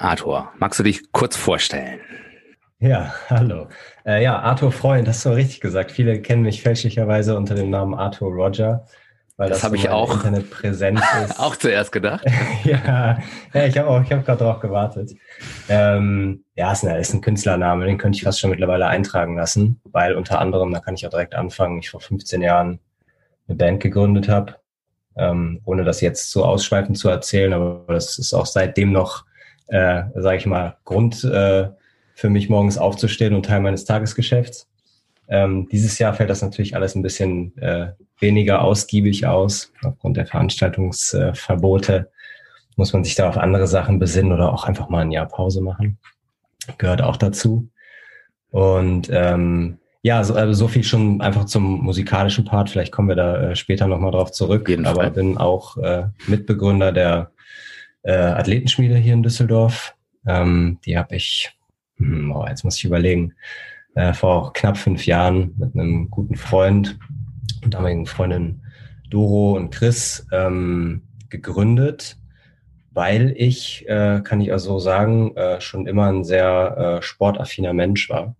Arthur, magst du dich kurz vorstellen? Ja, hallo. Äh, ja, Arthur Freund, hast du richtig gesagt. Viele kennen mich fälschlicherweise unter dem Namen Arthur Roger, weil das, das habe so ich auch Internet präsent ist. auch zuerst gedacht. ja, ja, ich habe auch, ich habe gerade darauf gewartet. Ähm, ja, ist ein, ist ein Künstlername, den könnte ich fast schon mittlerweile eintragen lassen, weil unter anderem, da kann ich auch direkt anfangen, ich vor 15 Jahren eine Band gegründet habe ähm, ohne das jetzt so ausschweifend zu erzählen, aber das ist auch seitdem noch, äh, sage ich mal, Grund äh, für mich morgens aufzustehen und Teil meines Tagesgeschäfts. Ähm, dieses Jahr fällt das natürlich alles ein bisschen äh, weniger ausgiebig aus. Aufgrund der Veranstaltungsverbote muss man sich da auf andere Sachen besinnen oder auch einfach mal ein Jahr Pause machen. Gehört auch dazu. Und ähm, ja, so, also so viel schon einfach zum musikalischen Part. Vielleicht kommen wir da äh, später nochmal drauf zurück. Jeden Aber Fall. bin auch äh, Mitbegründer der äh, Athletenschmiede hier in Düsseldorf. Ähm, die habe ich, hm, oh, jetzt muss ich überlegen, äh, vor knapp fünf Jahren mit einem guten Freund und damaligen Freundin Doro und Chris ähm, gegründet, weil ich, äh, kann ich also sagen, äh, schon immer ein sehr äh, sportaffiner Mensch war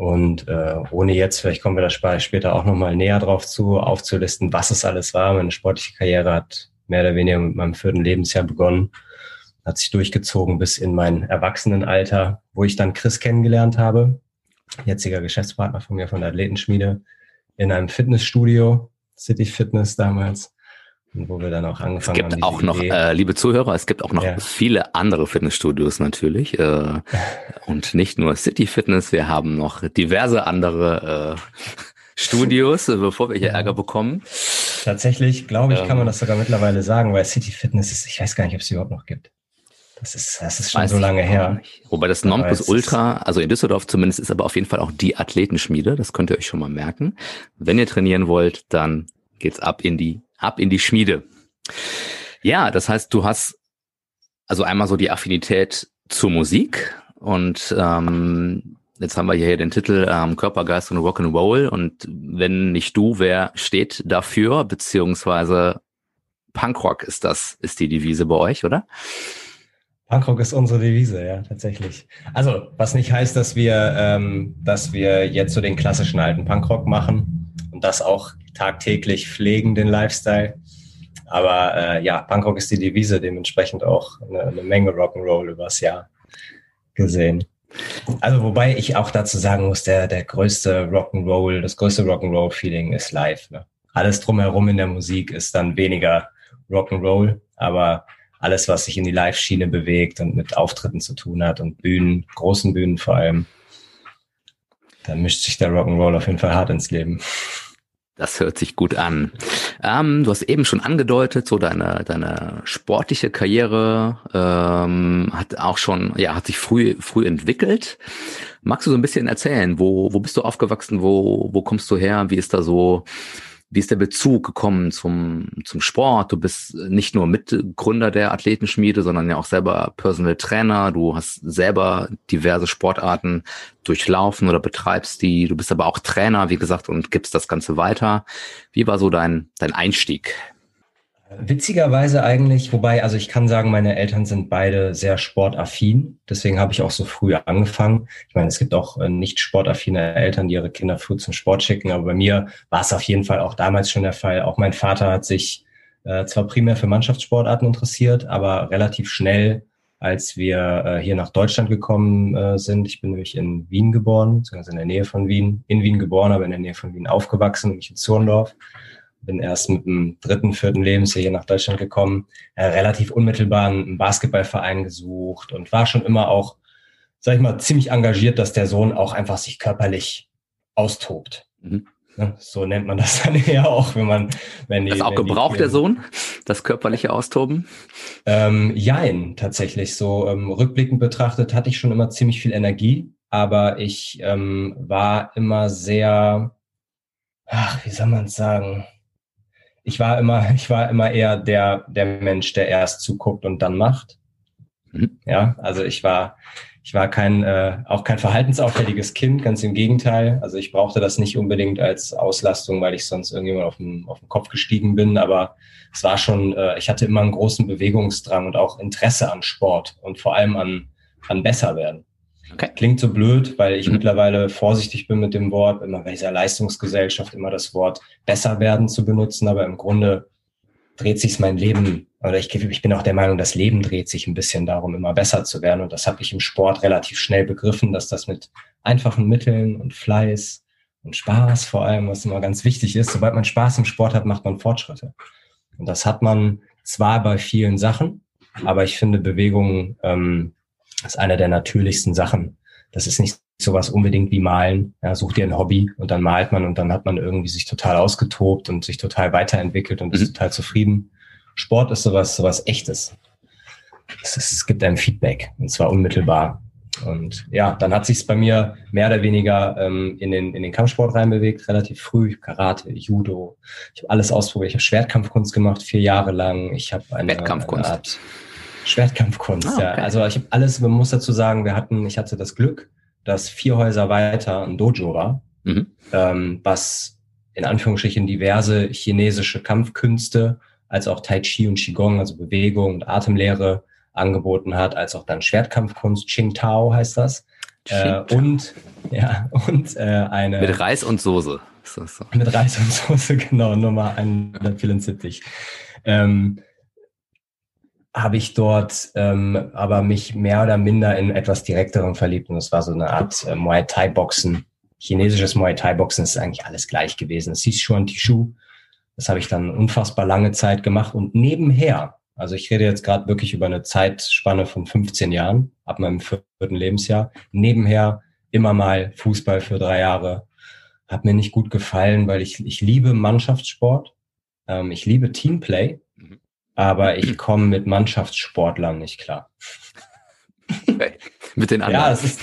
und äh, ohne jetzt, vielleicht kommen wir da später auch nochmal näher drauf zu, aufzulisten, was es alles war. Meine sportliche Karriere hat mehr oder weniger mit meinem vierten Lebensjahr begonnen, hat sich durchgezogen bis in mein Erwachsenenalter, wo ich dann Chris kennengelernt habe, jetziger Geschäftspartner von mir von der Athletenschmiede, in einem Fitnessstudio, City Fitness damals wo wir dann auch angefangen haben. Es gibt haben, auch noch, äh, liebe Zuhörer, es gibt auch noch ja. viele andere Fitnessstudios natürlich äh, und nicht nur City Fitness. Wir haben noch diverse andere äh, Studios, äh, bevor wir hier. Ärger bekommen. Tatsächlich, glaube ich, ähm, kann man ähm. das sogar mittlerweile sagen, weil City Fitness ist, ich weiß gar nicht, ob es überhaupt noch gibt. Das ist, das ist schon so lange her. Wobei das Nonplusultra, also in Düsseldorf zumindest, ist aber auf jeden Fall auch die Athletenschmiede. Das könnt ihr euch schon mal merken. Wenn ihr trainieren wollt, dann geht's ab in die ab in die Schmiede. Ja, das heißt, du hast also einmal so die Affinität zur Musik und ähm, jetzt haben wir hier den Titel ähm, Körpergeist und Rock'n'Roll und wenn nicht du, wer steht dafür, beziehungsweise Punkrock ist das, ist die Devise bei euch, oder? Punkrock ist unsere Devise, ja, tatsächlich. Also, was nicht heißt, dass wir, ähm, dass wir jetzt so den klassischen alten Punkrock machen und das auch tagtäglich pflegen, den Lifestyle. Aber äh, ja, Punkrock ist die Devise, dementsprechend auch eine, eine Menge Rock'n'Roll übers Jahr gesehen. Also wobei ich auch dazu sagen muss, der, der größte Rock'n'Roll, das größte Rock'n'Roll-Feeling ist live. Ne? Alles drumherum in der Musik ist dann weniger Rock'n'Roll, aber alles, was sich in die Live-Schiene bewegt und mit Auftritten zu tun hat und Bühnen, großen Bühnen vor allem, da mischt sich der Rock'n'Roll auf jeden Fall hart ins Leben. Das hört sich gut an. Ähm, du hast eben schon angedeutet, so deine, deine sportliche Karriere ähm, hat auch schon, ja, hat sich früh, früh entwickelt. Magst du so ein bisschen erzählen, wo, wo bist du aufgewachsen, wo, wo kommst du her, wie ist da so wie ist der Bezug gekommen zum, zum Sport? Du bist nicht nur Mitgründer der Athletenschmiede, sondern ja auch selber Personal Trainer. Du hast selber diverse Sportarten durchlaufen oder betreibst die. Du bist aber auch Trainer, wie gesagt, und gibst das Ganze weiter. Wie war so dein, dein Einstieg? Witzigerweise eigentlich, wobei, also ich kann sagen, meine Eltern sind beide sehr sportaffin. Deswegen habe ich auch so früh angefangen. Ich meine, es gibt auch äh, nicht sportaffine Eltern, die ihre Kinder früh zum Sport schicken. Aber bei mir war es auf jeden Fall auch damals schon der Fall. Auch mein Vater hat sich äh, zwar primär für Mannschaftssportarten interessiert, aber relativ schnell, als wir äh, hier nach Deutschland gekommen äh, sind. Ich bin nämlich in Wien geboren, beziehungsweise in der Nähe von Wien, in Wien geboren, aber in der Nähe von Wien aufgewachsen, nämlich in Zurndorf bin erst mit dem dritten, vierten Lebensjahr hier nach Deutschland gekommen, äh, relativ unmittelbar einen Basketballverein gesucht und war schon immer auch, sag ich mal, ziemlich engagiert, dass der Sohn auch einfach sich körperlich austobt. Mhm. Ne? So nennt man das dann ja auch, wenn man, wenn die. Das auch gebraucht der Sohn, das körperliche Austoben? Ähm, jein, tatsächlich. So ähm, rückblickend betrachtet hatte ich schon immer ziemlich viel Energie, aber ich ähm, war immer sehr, ach, wie soll man es sagen? Ich war immer, ich war immer eher der, der Mensch, der erst zuguckt und dann macht. Mhm. Ja, also ich war, ich war kein, äh, auch kein verhaltensauffälliges Kind, ganz im Gegenteil. Also ich brauchte das nicht unbedingt als Auslastung, weil ich sonst irgendjemand auf den, auf den Kopf gestiegen bin. Aber es war schon, äh, ich hatte immer einen großen Bewegungsdrang und auch Interesse an Sport und vor allem an, an besser werden. Okay. Klingt so blöd, weil ich mhm. mittlerweile vorsichtig bin mit dem Wort, immer bei dieser Leistungsgesellschaft immer das Wort besser werden zu benutzen, aber im Grunde dreht sich mein Leben, oder ich, ich bin auch der Meinung, das Leben dreht sich ein bisschen darum, immer besser zu werden. Und das habe ich im Sport relativ schnell begriffen, dass das mit einfachen Mitteln und Fleiß und Spaß vor allem, was immer ganz wichtig ist, sobald man Spaß im Sport hat, macht man Fortschritte. Und das hat man zwar bei vielen Sachen, aber ich finde, Bewegung ähm, ist eine der natürlichsten Sachen. Das ist nicht sowas unbedingt wie malen. Ja, such dir ein Hobby und dann malt man und dann hat man irgendwie sich total ausgetobt und sich total weiterentwickelt und mhm. ist total zufrieden. Sport ist sowas, sowas echtes. Es, ist, es gibt ein Feedback und zwar unmittelbar. Und ja, dann hat sich bei mir mehr oder weniger ähm, in, den, in den Kampfsport reinbewegt, relativ früh. Karate, Judo. Ich habe alles ausprobiert. Ich habe Schwertkampfkunst gemacht, vier Jahre lang. Ich habe eine, eine Art Schwertkampfkunst, ah, okay. ja. Also ich habe alles, man muss dazu sagen, wir hatten, ich hatte das Glück, dass vier Häuser weiter ein Dojo war, mhm. ähm, was in Anführungsstrichen diverse chinesische Kampfkünste, als auch Tai Chi und Qigong, also Bewegung und Atemlehre angeboten hat, als auch dann Schwertkampfkunst, Qing Tao heißt das. Äh, und ja, und äh, eine. Mit Reis und Soße. So, so. Mit Reis und Soße, genau, Nummer 174. Ähm, habe ich dort ähm, aber mich mehr oder minder in etwas direkteren verliebt und es war so eine Art äh, Muay Thai Boxen. Chinesisches Muay Thai Boxen ist eigentlich alles gleich gewesen. Es hieß Shuan Tishu. Das habe ich dann unfassbar lange Zeit gemacht und nebenher, also ich rede jetzt gerade wirklich über eine Zeitspanne von 15 Jahren, ab meinem vierten Lebensjahr, nebenher immer mal Fußball für drei Jahre. Hat mir nicht gut gefallen, weil ich, ich liebe Mannschaftssport. Ähm, ich liebe Teamplay aber ich komme mit Mannschaftssportlern nicht klar. mit den anderen. Ja, es ist,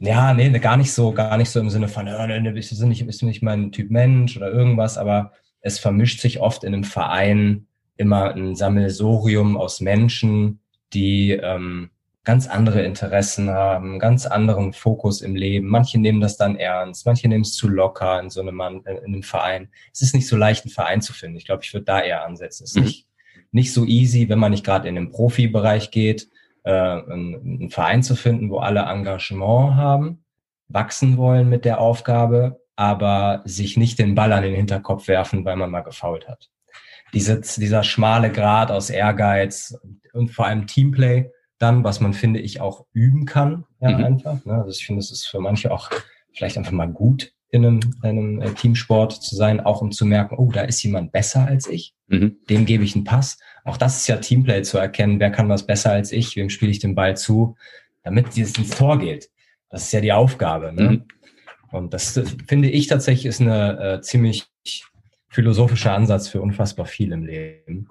ja, nee, gar nicht so, gar nicht so im Sinne von, ja, nee, bist du nicht, bist du nicht mein Typ Mensch oder irgendwas, aber es vermischt sich oft in einem Verein immer ein Sammelsorium aus Menschen, die ähm, ganz andere Interessen haben, ganz anderen Fokus im Leben. Manche nehmen das dann ernst, manche nehmen es zu locker in so einem, Mann, in einem Verein. Es ist nicht so leicht, einen Verein zu finden. Ich glaube, ich würde da eher ansetzen. Es ist mhm. nicht nicht so easy, wenn man nicht gerade in den Profibereich geht, äh, einen, einen Verein zu finden, wo alle Engagement haben, wachsen wollen mit der Aufgabe, aber sich nicht den Ball an den Hinterkopf werfen, weil man mal gefault hat. Diese, dieser schmale Grad aus Ehrgeiz und vor allem Teamplay dann, was man, finde ich, auch üben kann, ja, mhm. einfach. Ne? Also ich finde, es ist für manche auch vielleicht einfach mal gut, in einem, einem äh, Teamsport zu sein, auch um zu merken, oh, da ist jemand besser als ich, mhm. dem gebe ich einen Pass. Auch das ist ja Teamplay zu erkennen, wer kann was besser als ich, wem spiele ich den Ball zu, damit es ins Tor geht. Das ist ja die Aufgabe. Ne? Mhm. Und das finde ich tatsächlich ist eine äh, ziemlich philosophischer Ansatz für unfassbar viel im Leben.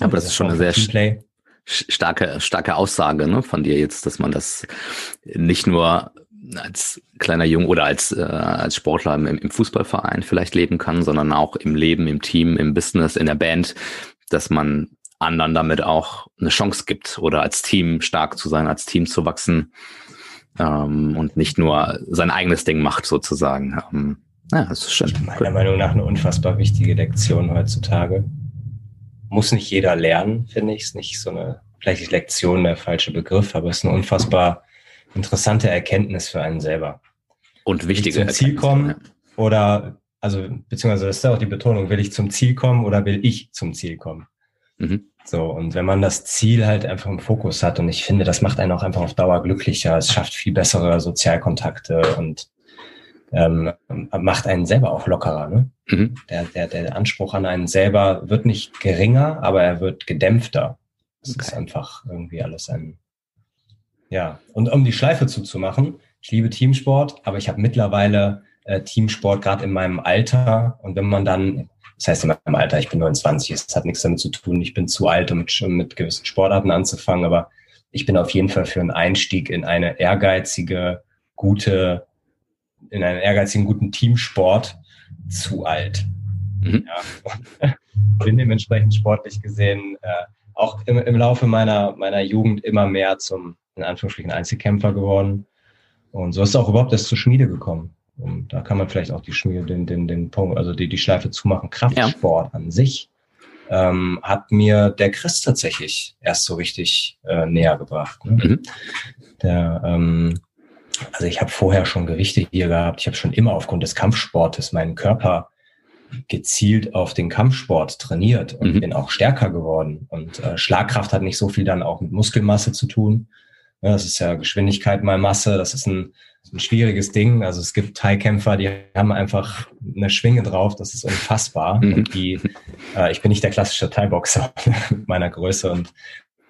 Aber das ist schon eine sehr Teamplay. starke, starke Aussage ne, von dir jetzt, dass man das nicht nur als kleiner Jung oder als, äh, als Sportler im, im Fußballverein vielleicht leben kann, sondern auch im Leben, im Team, im Business, in der Band, dass man anderen damit auch eine Chance gibt oder als Team stark zu sein, als Team zu wachsen ähm, und nicht nur sein eigenes Ding macht sozusagen. Ähm, ja, das ist schön. Meiner Meinung nach eine unfassbar wichtige Lektion heutzutage. Muss nicht jeder lernen, finde ich. Ist nicht so eine, vielleicht ist Lektion der falsche Begriff, aber es ist eine unfassbar interessante Erkenntnis für einen selber. Und wichtige zum Ziel kommen oder, also, beziehungsweise das ist ja auch die Betonung, will ich zum Ziel kommen oder will ich zum Ziel kommen? Mhm. So, und wenn man das Ziel halt einfach im Fokus hat, und ich finde, das macht einen auch einfach auf Dauer glücklicher, es schafft viel bessere Sozialkontakte und ähm, macht einen selber auch lockerer. Ne? Mhm. Der, der, der Anspruch an einen selber wird nicht geringer, aber er wird gedämpfter. Es okay. ist einfach irgendwie alles ein ja, und um die Schleife zuzumachen, ich liebe Teamsport, aber ich habe mittlerweile äh, Teamsport, gerade in meinem Alter. Und wenn man dann, das heißt in meinem Alter, ich bin 29, es hat nichts damit zu tun, ich bin zu alt, um mit, mit gewissen Sportarten anzufangen, aber ich bin auf jeden Fall für einen Einstieg in eine ehrgeizige, gute, in einen ehrgeizigen, guten Teamsport zu alt. Mhm. Ja. bin dementsprechend sportlich gesehen äh, auch im, im Laufe meiner, meiner Jugend immer mehr zum, in Anführungsstrichen, Einzelkämpfer geworden. Und so ist auch überhaupt erst zur Schmiede gekommen. Und da kann man vielleicht auch die Schmiede, den, den, den Punkt, also die, die Schleife zumachen. Kraftsport ja. an sich ähm, hat mir der Chris tatsächlich erst so richtig äh, näher gebracht. Ne? Mhm. Der, ähm, also ich habe vorher schon Gewichte hier gehabt. Ich habe schon immer aufgrund des Kampfsportes meinen Körper gezielt auf den Kampfsport trainiert und mhm. bin auch stärker geworden. Und äh, Schlagkraft hat nicht so viel dann auch mit Muskelmasse zu tun. Ja, das ist ja Geschwindigkeit mal Masse. Das ist ein, ein schwieriges Ding. Also es gibt Thai-Kämpfer, die haben einfach eine Schwinge drauf. Das ist unfassbar. Mhm. Und die, äh, ich bin nicht der klassische Thai-Boxer mit meiner Größe und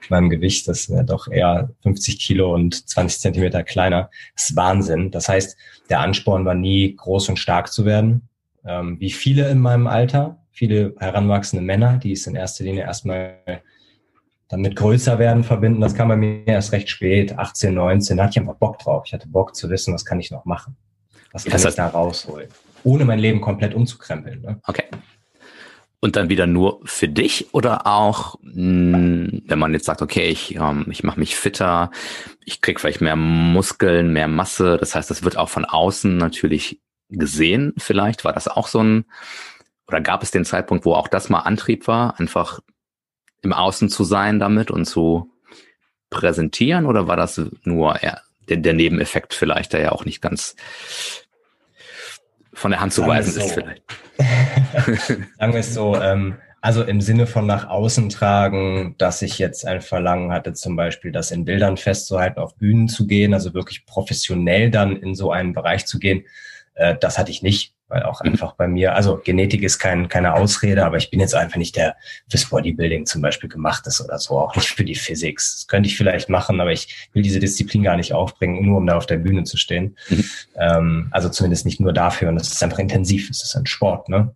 meinem Gewicht. Das ja doch eher 50 Kilo und 20 Zentimeter kleiner. Das ist Wahnsinn. Das heißt, der Ansporn war nie groß und stark zu werden ähm, wie viele in meinem Alter, viele heranwachsende Männer, die es in erster Linie erstmal damit größer werden verbinden. Das kam bei mir erst recht spät, 18, 19. Da hatte ich einfach Bock drauf. Ich hatte Bock zu wissen, was kann ich noch machen? Was kann das ich da rausholen? Ohne mein Leben komplett umzukrempeln. Ne? Okay. Und dann wieder nur für dich oder auch, mh, hm, wenn man jetzt sagt, okay, ich, ähm, ich mache mich fitter, ich krieg vielleicht mehr Muskeln, mehr Masse. Das heißt, das wird auch von außen natürlich gesehen vielleicht? War das auch so ein, oder gab es den Zeitpunkt, wo auch das mal Antrieb war, einfach im Außen zu sein damit und zu präsentieren? Oder war das nur der, der Nebeneffekt vielleicht, der ja auch nicht ganz von der Hand zu weisen so. ist vielleicht? Sagen wir es so, ähm, also im Sinne von nach außen tragen, dass ich jetzt ein Verlangen hatte, zum Beispiel das in Bildern festzuhalten, auf Bühnen zu gehen, also wirklich professionell dann in so einen Bereich zu gehen, äh, das hatte ich nicht, weil auch einfach bei mir, also Genetik ist kein, keine Ausrede, aber ich bin jetzt einfach nicht der fürs Bodybuilding zum Beispiel gemacht ist oder so, auch nicht für die Physik. Das könnte ich vielleicht machen, aber ich will diese Disziplin gar nicht aufbringen, nur um da auf der Bühne zu stehen. Mhm. Ähm, also zumindest nicht nur dafür. Und das ist einfach intensiv, es ist ein Sport, ne?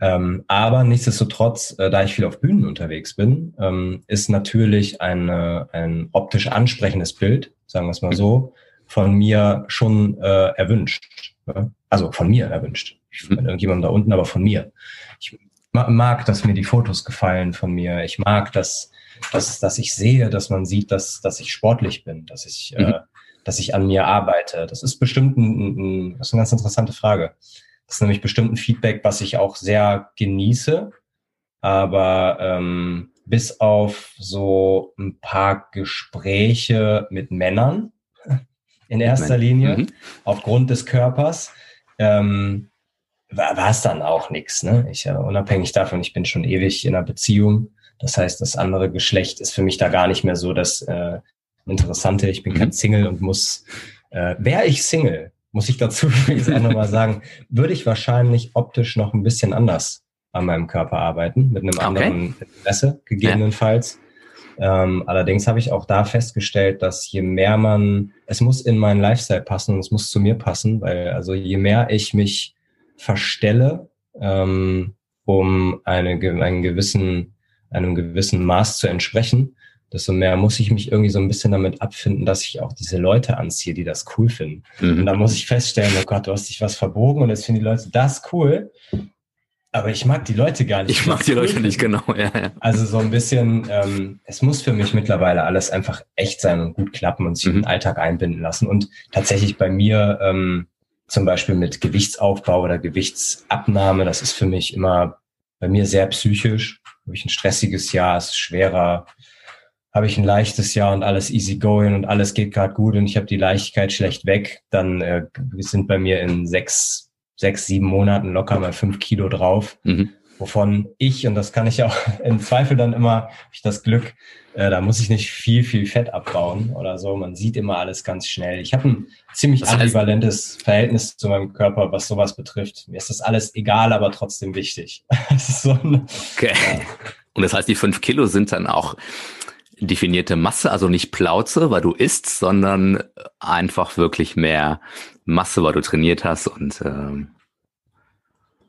Ähm, aber nichtsdestotrotz, äh, da ich viel auf Bühnen unterwegs bin, ähm, ist natürlich eine, ein optisch ansprechendes Bild, sagen wir es mal so, von mir schon äh, erwünscht. Also von mir erwünscht. Von mhm. irgendjemandem da unten, aber von mir. Ich mag, dass mir die Fotos gefallen von mir. Ich mag, dass, dass, dass ich sehe, dass man sieht, dass, dass ich sportlich bin, dass ich, äh, mhm. äh, dass ich an mir arbeite. Das ist bestimmt ein, ein, das ist eine ganz interessante Frage. Das ist nämlich bestimmt ein Feedback, was ich auch sehr genieße. Aber ähm, bis auf so ein paar Gespräche mit Männern, in erster Linie, mhm. aufgrund des Körpers, ähm, war es dann auch nichts. Ne? Ich, äh, unabhängig davon, ich bin schon ewig in einer Beziehung. Das heißt, das andere Geschlecht ist für mich da gar nicht mehr so das äh, Interessante. Ich bin mhm. kein Single und muss, äh, wäre ich Single, muss ich dazu übrigens auch nochmal sagen, würde ich wahrscheinlich optisch noch ein bisschen anders an meinem Körper arbeiten, mit einem okay. anderen Interesse gegebenenfalls. Ja. Ähm, allerdings habe ich auch da festgestellt, dass je mehr man, es muss in meinen Lifestyle passen und es muss zu mir passen, weil also je mehr ich mich verstelle, ähm, um eine, einen gewissen, einem gewissen Maß zu entsprechen, desto mehr muss ich mich irgendwie so ein bisschen damit abfinden, dass ich auch diese Leute anziehe, die das cool finden. Mhm. Und da muss ich feststellen, oh Gott, du hast dich was verbogen und jetzt finden die Leute das cool. Aber ich mag die Leute gar nicht. Ich mag die Leute nicht, genau. Ja, ja. Also so ein bisschen, ähm, es muss für mich mittlerweile alles einfach echt sein und gut klappen und sich mhm. in den Alltag einbinden lassen. Und tatsächlich bei mir ähm, zum Beispiel mit Gewichtsaufbau oder Gewichtsabnahme, das ist für mich immer bei mir sehr psychisch. Habe ich ein stressiges Jahr, ist schwerer. Habe ich ein leichtes Jahr und alles easy going und alles geht gerade gut und ich habe die Leichtigkeit schlecht weg, dann äh, sind bei mir in sechs sechs, sieben Monaten locker mal fünf Kilo drauf. Mhm. Wovon ich, und das kann ich auch im Zweifel dann immer, habe ich das Glück, äh, da muss ich nicht viel, viel Fett abbauen oder so. Man sieht immer alles ganz schnell. Ich habe ein ziemlich das heißt, ambivalentes Verhältnis zu meinem Körper, was sowas betrifft. Mir ist das alles egal, aber trotzdem wichtig. so ein, okay. Ja. Und das heißt, die fünf Kilo sind dann auch definierte Masse, also nicht Plauze, weil du isst, sondern einfach wirklich mehr Masse, weil du trainiert hast und ähm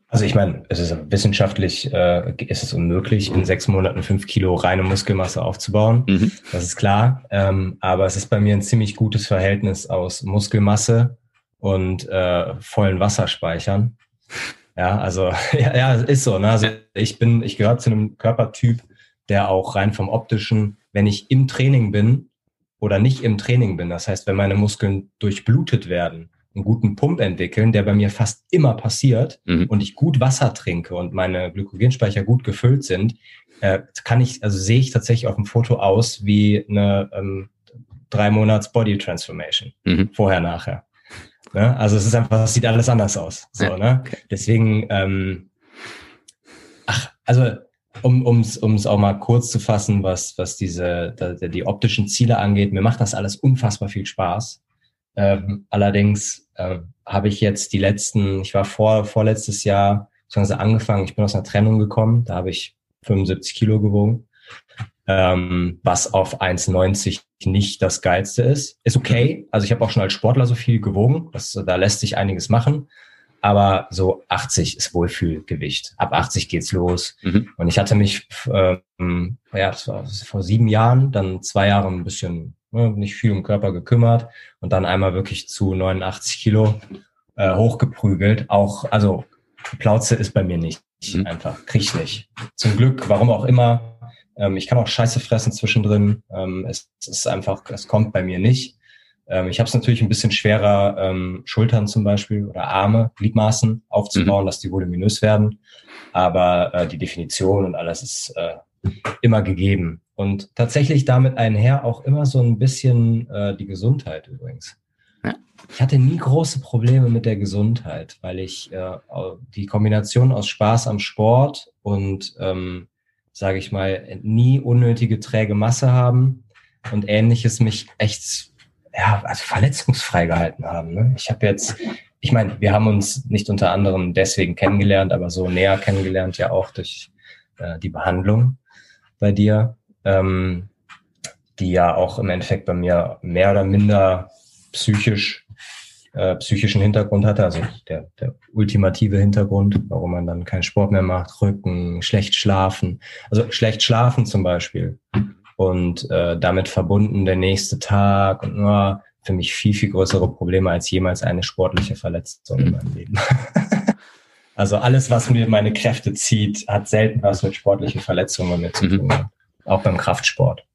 also ich meine, es ist wissenschaftlich äh, ist es unmöglich, in sechs Monaten fünf Kilo reine Muskelmasse aufzubauen. Mhm. Das ist klar. Ähm, aber es ist bei mir ein ziemlich gutes Verhältnis aus Muskelmasse und äh, vollen Wasserspeichern. Ja, also ja, ja, ist so. Ne? Also ich bin, ich gehöre zu einem Körpertyp, der auch rein vom optischen, wenn ich im Training bin oder nicht im Training bin, das heißt, wenn meine Muskeln durchblutet werden, einen guten Pump entwickeln, der bei mir fast immer passiert mhm. und ich gut Wasser trinke und meine Glykogenspeicher gut gefüllt sind, äh, kann ich, also sehe ich tatsächlich auf dem Foto aus wie eine ähm, drei Monats Body Transformation. Mhm. Vorher, nachher. Ne? Also es ist einfach, es sieht alles anders aus. So, ja, ne? Okay. Deswegen, ähm, ach, also um ums ums auch mal kurz zu fassen, was was diese die, die optischen Ziele angeht, mir macht das alles unfassbar viel Spaß. Ähm, allerdings äh, habe ich jetzt die letzten, ich war vor vorletztes Jahr, beziehungsweise angefangen, ich bin aus einer Trennung gekommen, da habe ich 75 Kilo gewogen ähm, was auf 1,90 nicht das Geilste ist. Ist okay. Also ich habe auch schon als Sportler so viel gewogen. Das, da lässt sich einiges machen. Aber so 80 ist Wohlfühlgewicht. Ab 80 geht's los. Mhm. Und ich hatte mich ähm, ja, das war vor sieben Jahren, dann zwei Jahre ein bisschen ne, nicht viel um Körper gekümmert und dann einmal wirklich zu 89 Kilo äh, hochgeprügelt. Auch, also Plauze ist bei mir nicht. Mhm. Einfach, krieg ich nicht. Zum Glück, warum auch immer, ähm, ich kann auch Scheiße fressen zwischendrin. Ähm, es, es, ist einfach, es kommt bei mir nicht. Ähm, ich habe es natürlich ein bisschen schwerer, ähm, Schultern zum Beispiel oder Arme, Gliedmaßen aufzubauen, mhm. dass die voluminös werden. Aber äh, die Definition und alles ist äh, immer gegeben. Und tatsächlich damit einher auch immer so ein bisschen äh, die Gesundheit übrigens. Ich hatte nie große Probleme mit der Gesundheit, weil ich äh, die Kombination aus Spaß am Sport und ähm, sage ich mal, nie unnötige träge Masse haben und ähnliches mich echt ja, also verletzungsfrei gehalten haben. Ne? Ich habe jetzt, ich meine, wir haben uns nicht unter anderem deswegen kennengelernt, aber so näher kennengelernt ja auch durch äh, die Behandlung bei dir, ähm, die ja auch im Endeffekt bei mir mehr oder minder psychisch äh, psychischen Hintergrund hatte, also der, der ultimative Hintergrund, warum man dann keinen Sport mehr macht, Rücken, schlecht schlafen, also schlecht schlafen zum Beispiel und äh, damit verbunden der nächste Tag und nur für mich viel, viel größere Probleme als jemals eine sportliche Verletzung in meinem Leben. also alles, was mir meine Kräfte zieht, hat selten was mit sportlichen Verletzungen bei mir zu tun. Mhm. Auch beim Kraftsport.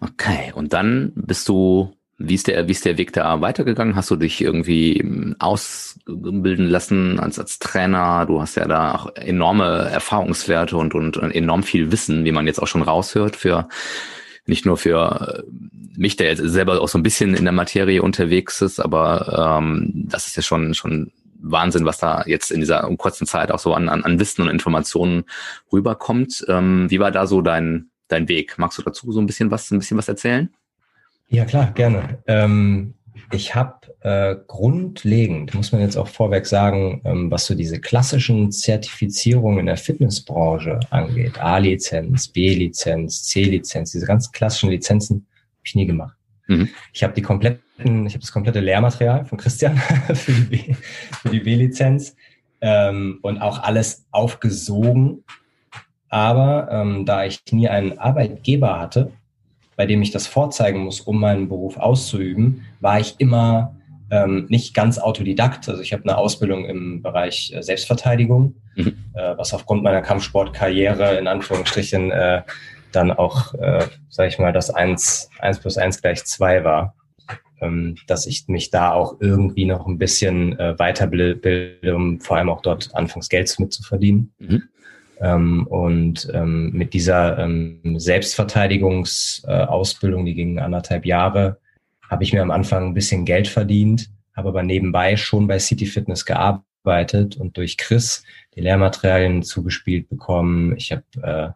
Okay, und dann bist du wie ist der, wie ist der Weg da weitergegangen? Hast du dich irgendwie ähm, ausbilden lassen als, als Trainer? Du hast ja da auch enorme Erfahrungswerte und, und enorm viel Wissen, wie man jetzt auch schon raushört für, nicht nur für äh, mich, der jetzt selber auch so ein bisschen in der Materie unterwegs ist, aber ähm, das ist ja schon, schon Wahnsinn, was da jetzt in dieser kurzen Zeit auch so an, an, an Wissen und Informationen rüberkommt. Ähm, wie war da so dein, dein Weg? Magst du dazu so ein bisschen was, ein bisschen was erzählen? Ja, klar, gerne. Ähm, ich habe äh, grundlegend, muss man jetzt auch vorweg sagen, ähm, was so diese klassischen Zertifizierungen in der Fitnessbranche angeht, A-Lizenz, B-Lizenz, C-Lizenz, diese ganz klassischen Lizenzen, habe ich nie gemacht. Mhm. Ich habe die kompletten, ich habe das komplette Lehrmaterial von Christian für die, B-Lizenz ähm, und auch alles aufgesogen. Aber ähm, da ich nie einen Arbeitgeber hatte, bei dem ich das vorzeigen muss, um meinen Beruf auszuüben, war ich immer ähm, nicht ganz Autodidakt. Also ich habe eine Ausbildung im Bereich äh, Selbstverteidigung, mhm. äh, was aufgrund meiner Kampfsportkarriere in Anführungsstrichen äh, dann auch, äh, sage ich mal, das eins eins plus eins gleich zwei war. Ähm, dass ich mich da auch irgendwie noch ein bisschen äh, weiterbilde, um vor allem auch dort anfangs Geld mitzuverdienen. Mhm. Ähm, und ähm, mit dieser ähm, Selbstverteidigungsausbildung, die ging anderthalb Jahre, habe ich mir am Anfang ein bisschen Geld verdient, habe aber nebenbei schon bei City Fitness gearbeitet und durch Chris die Lehrmaterialien zugespielt bekommen. Ich habe äh,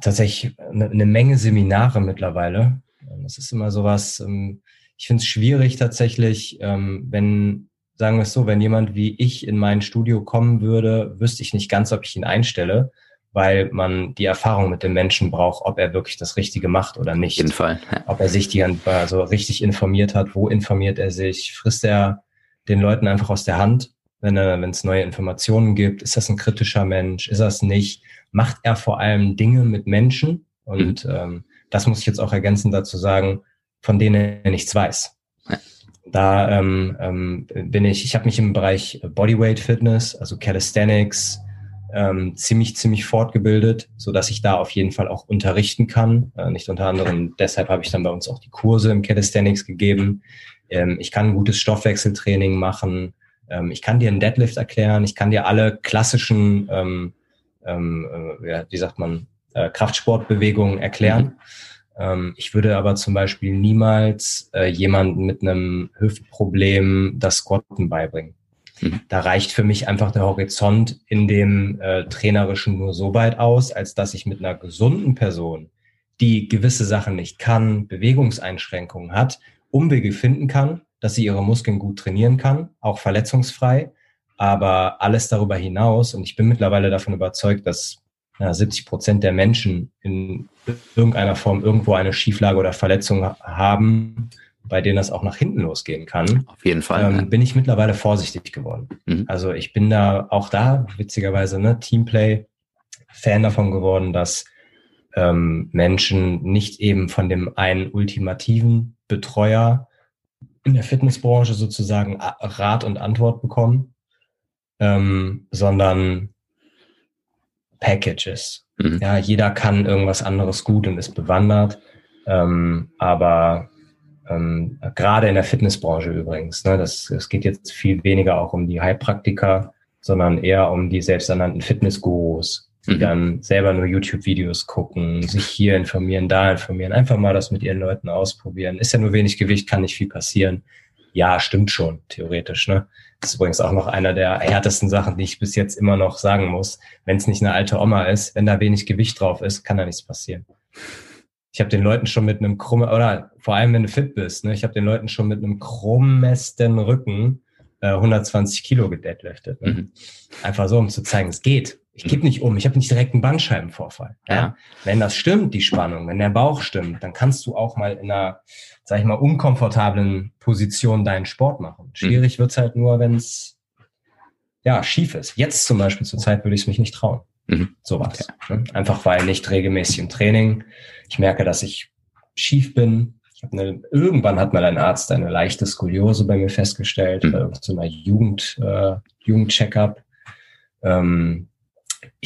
tatsächlich eine, eine Menge Seminare mittlerweile. Das ist immer sowas, ähm, ich finde es schwierig tatsächlich, ähm, wenn sagen wir es so, wenn jemand wie ich in mein Studio kommen würde, wüsste ich nicht ganz, ob ich ihn einstelle, weil man die Erfahrung mit dem Menschen braucht, ob er wirklich das Richtige macht oder nicht. Auf jeden Fall. Ja. Ob er sich die also richtig informiert hat, wo informiert er sich, frisst er den Leuten einfach aus der Hand, wenn er, wenn es neue Informationen gibt, ist das ein kritischer Mensch, ist das nicht, macht er vor allem Dinge mit Menschen und mhm. ähm, das muss ich jetzt auch ergänzend dazu sagen, von denen er nichts weiß. Ja. Da ähm, ähm, bin ich, ich habe mich im Bereich Bodyweight Fitness, also Calisthenics, ähm, ziemlich, ziemlich fortgebildet, so dass ich da auf jeden Fall auch unterrichten kann. Äh, nicht unter anderem, deshalb habe ich dann bei uns auch die Kurse im Calisthenics gegeben. Ähm, ich kann gutes Stoffwechseltraining machen. Ähm, ich kann dir einen Deadlift erklären. Ich kann dir alle klassischen, ähm, ähm, äh, wie sagt man, äh, Kraftsportbewegungen erklären. Mhm. Ähm, ich würde aber zum Beispiel niemals äh, jemanden mit einem Hüftproblem das Squatten beibringen. Mhm. Da reicht für mich einfach der Horizont in dem äh, Trainerischen nur so weit aus, als dass ich mit einer gesunden Person, die gewisse Sachen nicht kann, Bewegungseinschränkungen hat, Umwege finden kann, dass sie ihre Muskeln gut trainieren kann, auch verletzungsfrei. Aber alles darüber hinaus, und ich bin mittlerweile davon überzeugt, dass ja, 70 Prozent der Menschen in irgendeiner Form irgendwo eine Schieflage oder Verletzung haben, bei denen das auch nach hinten losgehen kann. Auf jeden Fall. Ähm, bin ich mittlerweile vorsichtig geworden. Mhm. Also ich bin da auch da, witzigerweise, ne, Teamplay, Fan davon geworden, dass ähm, Menschen nicht eben von dem einen ultimativen Betreuer in der Fitnessbranche sozusagen Rat und Antwort bekommen, ähm, sondern Packages. Mhm. Ja, jeder kann irgendwas anderes gut und ist bewandert, ähm, aber ähm, gerade in der Fitnessbranche übrigens. Ne? Das, das geht jetzt viel weniger auch um die Heilpraktiker, sondern eher um die selbsternannten Fitnessgurus, die mhm. dann selber nur YouTube-Videos gucken, sich hier informieren, da informieren, einfach mal das mit ihren Leuten ausprobieren. Ist ja nur wenig Gewicht, kann nicht viel passieren. Ja, stimmt schon, theoretisch. Ne? Das ist übrigens auch noch einer der härtesten Sachen, die ich bis jetzt immer noch sagen muss. Wenn es nicht eine alte Oma ist, wenn da wenig Gewicht drauf ist, kann da nichts passieren ich habe den Leuten schon mit einem krummen, oder vor allem wenn du fit bist, ne, ich habe den Leuten schon mit einem krummesten Rücken äh, 120 Kilo gedeadliftet. Ne? Mhm. Einfach so, um zu zeigen, es geht. Ich gebe nicht um, ich habe nicht direkt einen Bandscheibenvorfall. Ja? ja? Wenn das stimmt, die Spannung, wenn der Bauch stimmt, dann kannst du auch mal in einer, sag ich mal, unkomfortablen Position deinen Sport machen. Schwierig mhm. wird's halt nur, wenn es ja schief ist. Jetzt zum Beispiel zur Zeit würde ich es mich nicht trauen. Mhm. Sowas. Okay. Ne? Einfach weil nicht regelmäßig im Training. Ich merke, dass ich schief bin. Ich habe eine, irgendwann hat mal ein Arzt eine leichte Skoliose bei mir festgestellt, mhm. bei so einer Jugend, äh, Jugendcheckup. Ähm,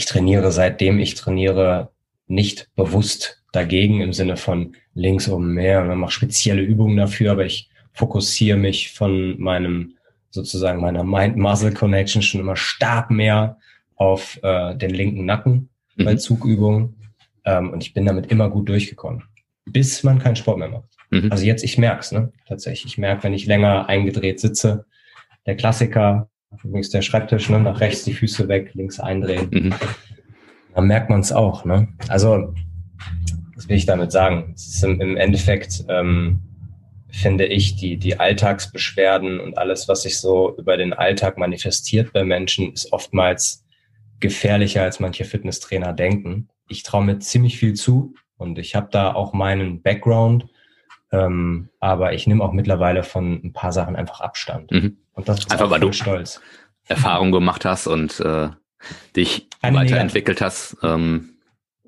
ich trainiere seitdem ich trainiere nicht bewusst dagegen im Sinne von links oben mehr. Man macht spezielle Übungen dafür, aber ich fokussiere mich von meinem sozusagen meiner Mind-Muscle-Connection schon immer stark mehr auf äh, den linken Nacken mhm. bei Zugübungen. Ähm, und ich bin damit immer gut durchgekommen, bis man keinen Sport mehr macht. Mhm. Also jetzt, ich merk's, ne? Tatsächlich. Ich merke, wenn ich länger eingedreht sitze, der Klassiker, übrigens der Schreibtisch, ne? nach rechts die Füße weg, links eindrehen. Mhm. Dann merkt man es auch. Ne? Also, was will ich damit sagen? Es ist im, im Endeffekt, ähm, finde ich, die, die Alltagsbeschwerden und alles, was sich so über den Alltag manifestiert bei Menschen, ist oftmals gefährlicher, als manche Fitnesstrainer denken. Ich traue mir ziemlich viel zu und ich habe da auch meinen Background, ähm, aber ich nehme auch mittlerweile von ein paar Sachen einfach Abstand. Mhm. Und das ist einfach weil du stolz. Erfahrung gemacht hast und äh, dich Eine weiterentwickelt hast. Ähm.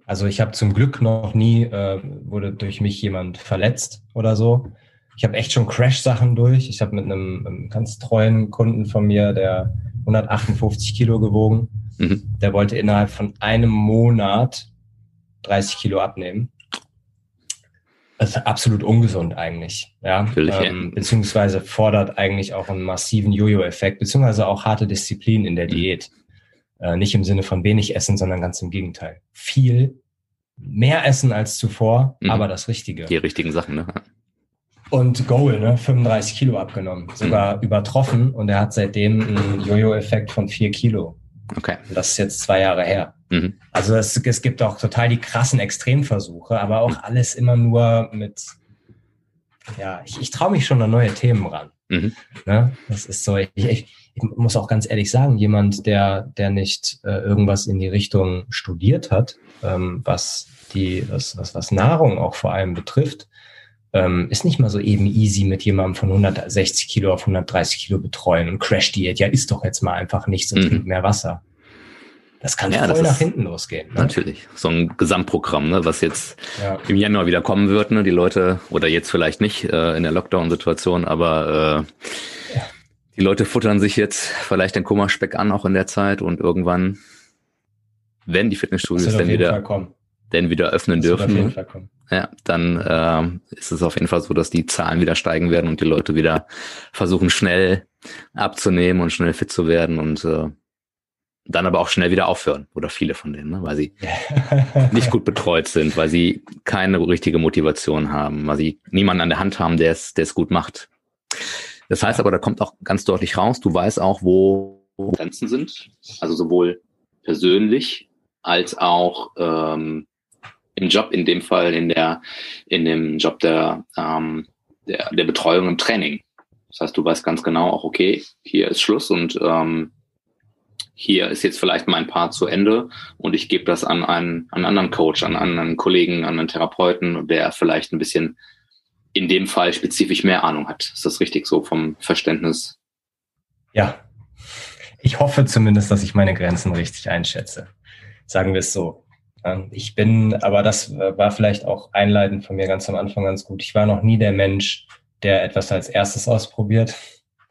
Also ich habe zum Glück noch nie, äh, wurde durch mich jemand verletzt oder so. Ich habe echt schon Crash-Sachen durch. Ich habe mit einem, einem ganz treuen Kunden von mir, der 158 Kilo gewogen, Mhm. Der wollte innerhalb von einem Monat 30 Kilo abnehmen. Ist absolut ungesund eigentlich, ja. Ähm, beziehungsweise fordert eigentlich auch einen massiven Jojo-Effekt, beziehungsweise auch harte Disziplin in der mhm. Diät. Äh, nicht im Sinne von wenig essen, sondern ganz im Gegenteil. Viel mehr essen als zuvor, mhm. aber das Richtige. Die richtigen Sachen, ne? Und Goal, ne, 35 Kilo abgenommen, sogar mhm. übertroffen und er hat seitdem einen Jojo-Effekt von 4 Kilo. Okay. Und das ist jetzt zwei Jahre her. Mhm. Also es, es gibt auch total die krassen Extremversuche, aber auch mhm. alles immer nur mit, ja, ich, ich traue mich schon an neue Themen ran. Mhm. Ne? Das ist so, ich, ich, ich muss auch ganz ehrlich sagen, jemand, der, der nicht äh, irgendwas in die Richtung studiert hat, ähm, was die, was, was, was Nahrung auch vor allem betrifft, ähm, ist nicht mal so eben easy mit jemandem von 160 Kilo auf 130 Kilo betreuen und Crash-Diät. Ja, ist doch jetzt mal einfach nichts und mhm. trink mehr Wasser. Das kann ja, voll das nach hinten losgehen. Ne? Natürlich. So ein Gesamtprogramm, ne, was jetzt ja. im Januar wieder kommen wird. Ne? Die Leute, oder jetzt vielleicht nicht äh, in der Lockdown-Situation, aber äh, ja. die Leute futtern sich jetzt vielleicht den Kummerspeck an, auch in der Zeit. Und irgendwann, wenn die Fitnessstudios dann wieder, denn wieder öffnen das dürfen, ja, dann äh, ist es auf jeden Fall so, dass die Zahlen wieder steigen werden und die Leute wieder versuchen, schnell abzunehmen und schnell fit zu werden. Und äh, dann aber auch schnell wieder aufhören oder viele von denen, ne? weil sie nicht gut betreut sind, weil sie keine richtige Motivation haben, weil sie niemanden an der Hand haben, der es, der es gut macht. Das heißt aber, da kommt auch ganz deutlich raus, du weißt auch, wo Grenzen sind, also sowohl persönlich als auch ähm, im Job, in dem Fall in der in dem Job der, ähm, der der Betreuung im Training. Das heißt, du weißt ganz genau auch, okay, hier ist Schluss und ähm, hier ist jetzt vielleicht mein Part zu Ende und ich gebe das an einen, an einen anderen Coach, an einen anderen Kollegen, an einen Therapeuten, der vielleicht ein bisschen in dem Fall spezifisch mehr Ahnung hat. Ist das richtig so vom Verständnis? Ja. Ich hoffe zumindest, dass ich meine Grenzen richtig einschätze. Sagen wir es so. Ähm, ich bin, aber das war vielleicht auch einleitend von mir ganz am Anfang ganz gut. Ich war noch nie der Mensch, der etwas als erstes ausprobiert.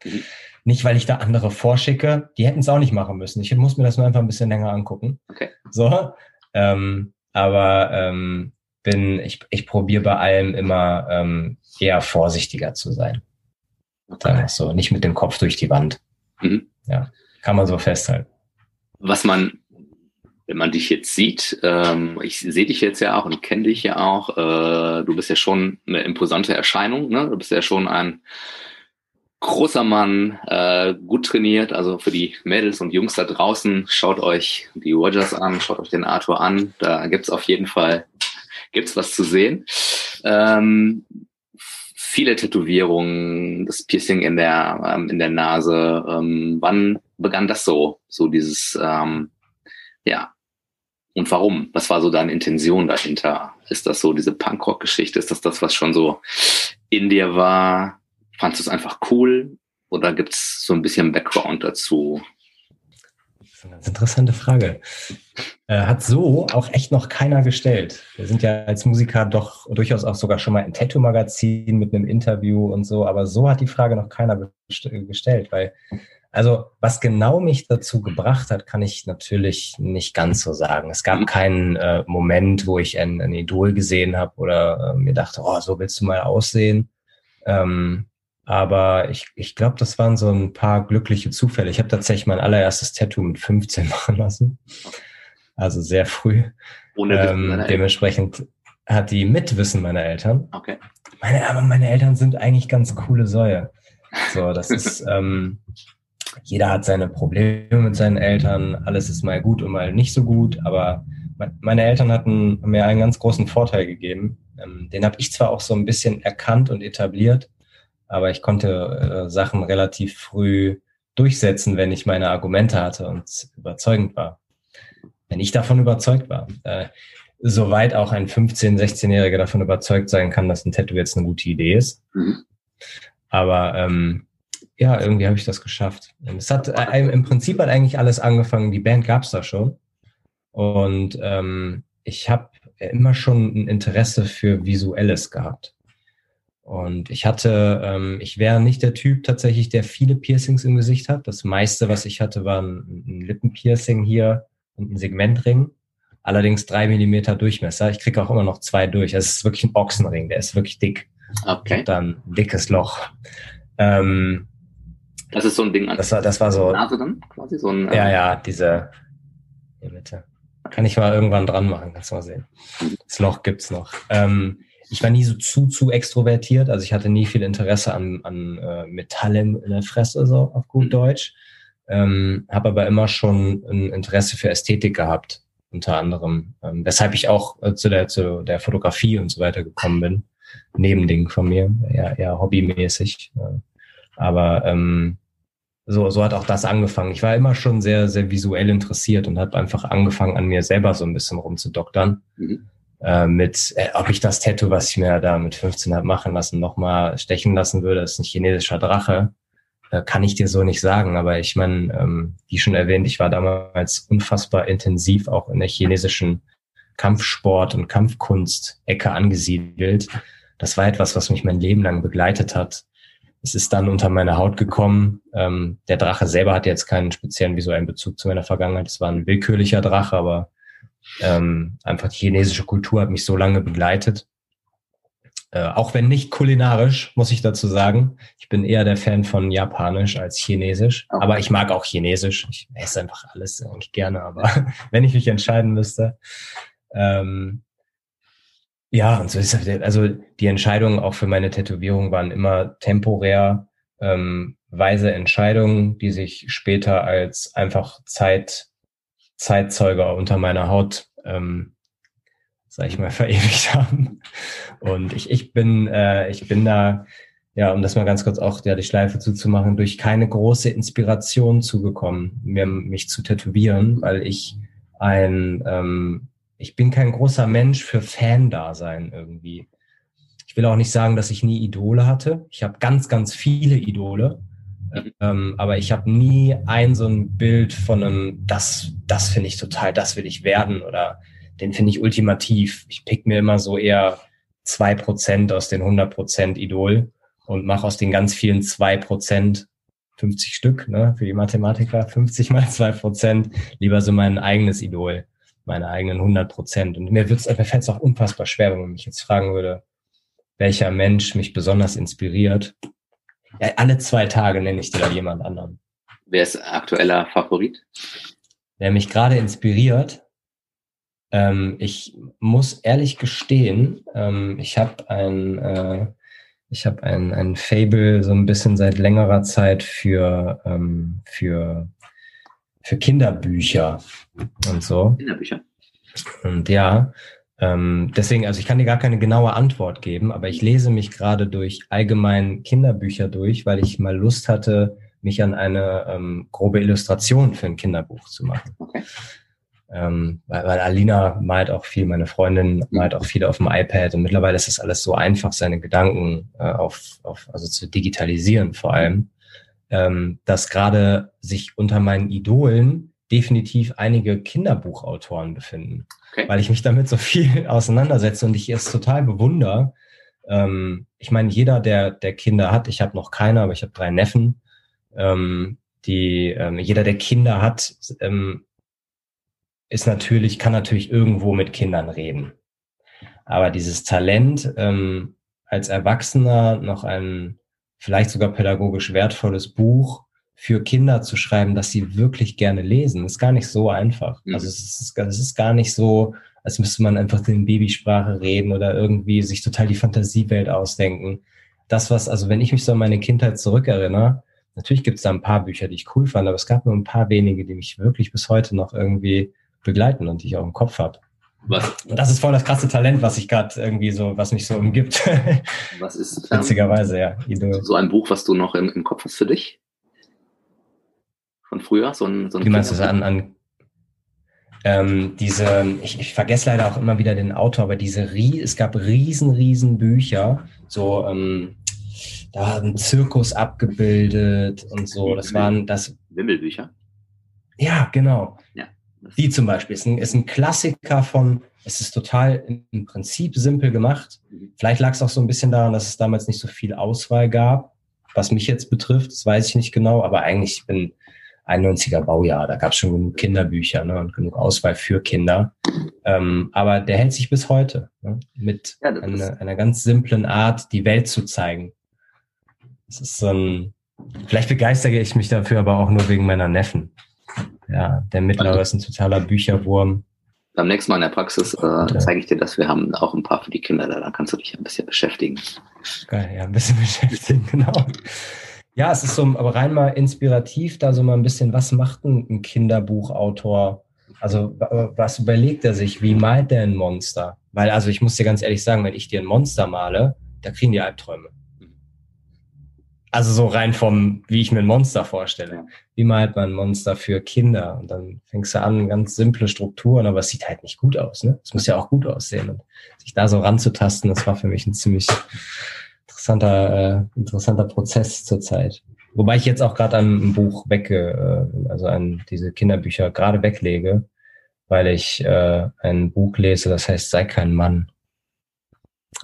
Mhm. Nicht, weil ich da andere vorschicke. Die hätten es auch nicht machen müssen. Ich muss mir das nur einfach ein bisschen länger angucken. Okay. So. Ähm, aber ähm, bin, ich, ich probiere bei allem immer ähm, eher vorsichtiger zu sein. Okay. so, nicht mit dem Kopf durch die Wand. Mhm. Ja, kann man so festhalten. Was man, wenn man dich jetzt sieht, ähm, ich sehe dich jetzt ja auch und kenne dich ja auch, äh, du bist ja schon eine imposante Erscheinung, ne? Du bist ja schon ein großer Mann, äh, gut trainiert. Also für die Mädels und Jungs da draußen, schaut euch die Rogers an, schaut euch den Arthur an. Da gibt's auf jeden Fall gibt's was zu sehen. Ähm, viele Tätowierungen, das Piercing in der ähm, in der Nase. Ähm, wann begann das so? So dieses ähm, ja. Und warum? Was war so deine Intention dahinter? Ist das so diese Punkrock-Geschichte? Ist das das, was schon so in dir war? Fandest du es einfach cool oder gibt es so ein bisschen Background dazu? Das ist eine ganz interessante Frage. Äh, hat so auch echt noch keiner gestellt. Wir sind ja als Musiker doch durchaus auch sogar schon mal im Tattoo-Magazin mit einem Interview und so, aber so hat die Frage noch keiner gestellt, weil also was genau mich dazu gebracht hat, kann ich natürlich nicht ganz so sagen. Es gab mhm. keinen äh, Moment, wo ich ein, ein Idol gesehen habe oder äh, mir dachte, oh, so willst du mal aussehen. Ähm, aber ich, ich glaube, das waren so ein paar glückliche Zufälle. Ich habe tatsächlich mein allererstes Tattoo mit 15 machen lassen. Also sehr früh. Ohne ähm, dementsprechend hat die Mitwissen meiner Eltern. Okay. Meine, aber meine Eltern sind eigentlich ganz coole Säue. So, das ist, ähm, jeder hat seine Probleme mit seinen Eltern. Alles ist mal gut und mal nicht so gut. Aber meine Eltern hatten mir einen ganz großen Vorteil gegeben. Ähm, den habe ich zwar auch so ein bisschen erkannt und etabliert, aber ich konnte äh, Sachen relativ früh durchsetzen, wenn ich meine Argumente hatte und überzeugend war. Wenn ich davon überzeugt war. Äh, soweit auch ein 15-, 16-Jähriger davon überzeugt sein kann, dass ein Tattoo jetzt eine gute Idee ist. Mhm. Aber ähm, ja, irgendwie habe ich das geschafft. Es hat äh, im Prinzip hat eigentlich alles angefangen. Die Band gab es da schon. Und ähm, ich habe immer schon ein Interesse für Visuelles gehabt. Und ich hatte, ähm, ich wäre nicht der Typ tatsächlich, der viele Piercings im Gesicht hat. Das meiste, was ich hatte, war ein, ein Lippenpiercing hier und ein Segmentring. Allerdings drei Millimeter Durchmesser. Ich kriege auch immer noch zwei durch. Also es ist wirklich ein Ochsenring, der ist wirklich dick. Okay. Und dann ein dickes Loch. Ähm, das ist so ein Ding an das war, das war so. Nase dann quasi so ein. Ja, ähm, ja, diese. Hier bitte. Kann ich mal irgendwann dran machen, kannst du mal sehen. Mhm. Das Loch gibt's noch. Ähm, ich war nie so zu, zu extrovertiert. Also ich hatte nie viel Interesse an, an äh, Metall in der Fresse, so auf gut mhm. Deutsch. Ähm, habe aber immer schon ein Interesse für Ästhetik gehabt, unter anderem. Ähm, weshalb ich auch äh, zu, der, zu der Fotografie und so weiter gekommen bin. Nebending von mir, eher, eher hobbymäßig. Äh, Aber ähm, so, so hat auch das angefangen. Ich war immer schon sehr, sehr visuell interessiert und habe einfach angefangen, an mir selber so ein bisschen rumzudoktern. Mhm. Äh, mit, äh, ob ich das Tattoo, was ich mir da mit 15 habe machen lassen, nochmal stechen lassen würde, das ist ein chinesischer Drache. Äh, kann ich dir so nicht sagen. Aber ich meine, ähm, wie schon erwähnt, ich war damals unfassbar intensiv auch in der chinesischen Kampfsport- und Kampfkunst-Ecke angesiedelt. Das war etwas, was mich mein Leben lang begleitet hat es ist dann unter meine Haut gekommen. Ähm, der Drache selber hat jetzt keinen speziellen visuellen Bezug zu meiner Vergangenheit. Es war ein willkürlicher Drache, aber ähm, einfach die chinesische Kultur hat mich so lange begleitet. Äh, auch wenn nicht kulinarisch, muss ich dazu sagen. Ich bin eher der Fan von Japanisch als Chinesisch. Okay. Aber ich mag auch Chinesisch. Ich esse einfach alles eigentlich gerne. Aber wenn ich mich entscheiden müsste, ähm, ja, und so ist halt, also die Entscheidungen auch für meine Tätowierung waren immer temporär, ähm, weise Entscheidungen, die sich später als einfach Zeit, Zeitzeuge unter meiner Haut, ähm, sag ich mal, verewigt haben. Und ich, ich bin, äh, ich bin da, ja, um das mal ganz kurz auch ja, die Schleife zuzumachen, durch keine große Inspiration zugekommen, mir mich zu tätowieren, weil ich ein ähm, ich bin kein großer Mensch für Fan-Dasein irgendwie. Ich will auch nicht sagen, dass ich nie Idole hatte. Ich habe ganz, ganz viele Idole. Ähm, aber ich habe nie ein so ein Bild von einem, das, das finde ich total, das will ich werden oder den finde ich ultimativ. Ich pick mir immer so eher zwei Prozent aus den 100 Prozent Idol und mache aus den ganz vielen zwei Prozent 50 Stück, ne, für die Mathematiker, 50 mal zwei Prozent, lieber so mein eigenes Idol meine eigenen 100 Prozent. Und mir, wird's, mir fällt es auch unfassbar schwer, wenn man mich jetzt fragen würde, welcher Mensch mich besonders inspiriert. Ja, alle zwei Tage nenne ich dir da jemand anderen. Wer ist aktueller Favorit? Wer mich gerade inspiriert, ähm, ich muss ehrlich gestehen, ähm, ich habe ein, äh, ich habe ein, ein Fable so ein bisschen seit längerer Zeit für, ähm, für für Kinderbücher und so. Kinderbücher. Und ja, ähm, deswegen, also ich kann dir gar keine genaue Antwort geben, aber ich lese mich gerade durch allgemein Kinderbücher durch, weil ich mal Lust hatte, mich an eine ähm, grobe Illustration für ein Kinderbuch zu machen. Okay. Ähm, weil, weil Alina malt auch viel, meine Freundin malt auch viel auf dem iPad und mittlerweile ist es alles so einfach, seine Gedanken äh, auf, auf, also zu digitalisieren vor allem ähm, dass gerade sich unter meinen Idolen definitiv einige Kinderbuchautoren befinden, okay. weil ich mich damit so viel auseinandersetze und ich es total bewundere. Ähm, ich meine, jeder, der, der Kinder hat, ich habe noch keine, aber ich habe drei Neffen, ähm, die ähm, jeder, der Kinder hat, ähm, ist natürlich, kann natürlich irgendwo mit Kindern reden. Aber dieses Talent, ähm, als Erwachsener noch ein vielleicht sogar pädagogisch wertvolles Buch für Kinder zu schreiben, dass sie wirklich gerne lesen, ist gar nicht so einfach. Mhm. Also es ist, es ist gar nicht so, als müsste man einfach in Babysprache reden oder irgendwie sich total die Fantasiewelt ausdenken. Das, was, also wenn ich mich so an meine Kindheit zurückerinnere, natürlich gibt es da ein paar Bücher, die ich cool fand, aber es gab nur ein paar wenige, die mich wirklich bis heute noch irgendwie begleiten und die ich auch im Kopf habe. Was? Das ist voll das krasse Talent, was ich gerade irgendwie so, was mich so umgibt. Was ist witzigerweise, ja. Idol. So ein Buch, was du noch im, im Kopf hast für dich? Von früher? So ein, so ein Wie meinst du das an, an ähm, diese, ich, ich vergesse leider auch immer wieder den Autor, aber diese, es gab riesen, riesen Bücher, so, ähm, da war ein Zirkus abgebildet und so. Das waren das. Wimmelbücher? Ja, genau. Ja. Die zum Beispiel ist ein, ist ein Klassiker von, es ist total im Prinzip simpel gemacht. Mhm. Vielleicht lag es auch so ein bisschen daran, dass es damals nicht so viel Auswahl gab, was mich jetzt betrifft. Das weiß ich nicht genau, aber eigentlich ich bin 91er Baujahr, da gab es schon genug Kinderbücher ne, und genug Auswahl für Kinder. Ähm, aber der hält sich bis heute ne, mit ja, eine, einer ganz simplen Art, die Welt zu zeigen. Das ist so ein, vielleicht begeistere ich mich dafür, aber auch nur wegen meiner Neffen ja, der Mittlere ist ein totaler Bücherwurm. Beim nächsten Mal in der Praxis äh, zeige ich dir das. Wir haben auch ein paar für die Kinder da. Da kannst du dich ein bisschen beschäftigen. Geil, ja, ein bisschen beschäftigen, genau. Ja, es ist so, aber rein mal inspirativ, da so mal ein bisschen, was macht ein, Kinderbuchautor? Also, was überlegt er sich? Wie malt der ein Monster? Weil, also, ich muss dir ganz ehrlich sagen, wenn ich dir ein Monster male, da kriegen die Albträume. Also so rein vom, wie ich mir ein Monster vorstelle. Wie malt man ein Monster für Kinder? Und dann fängst du an, ganz simple Strukturen, aber es sieht halt nicht gut aus. Ne? Es muss ja auch gut aussehen. Und sich da so ranzutasten, das war für mich ein ziemlich interessanter, äh, interessanter Prozess zurzeit. Wobei ich jetzt auch gerade an ein Buch wegge, äh, also an diese Kinderbücher gerade weglege, weil ich äh, ein Buch lese, das heißt Sei kein Mann.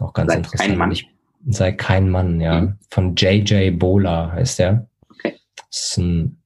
Auch ganz sei interessant. Kein Mann. Ich, sei kein Mann, ja. Mhm. Von J.J. Bola heißt der. Okay. Das ist ein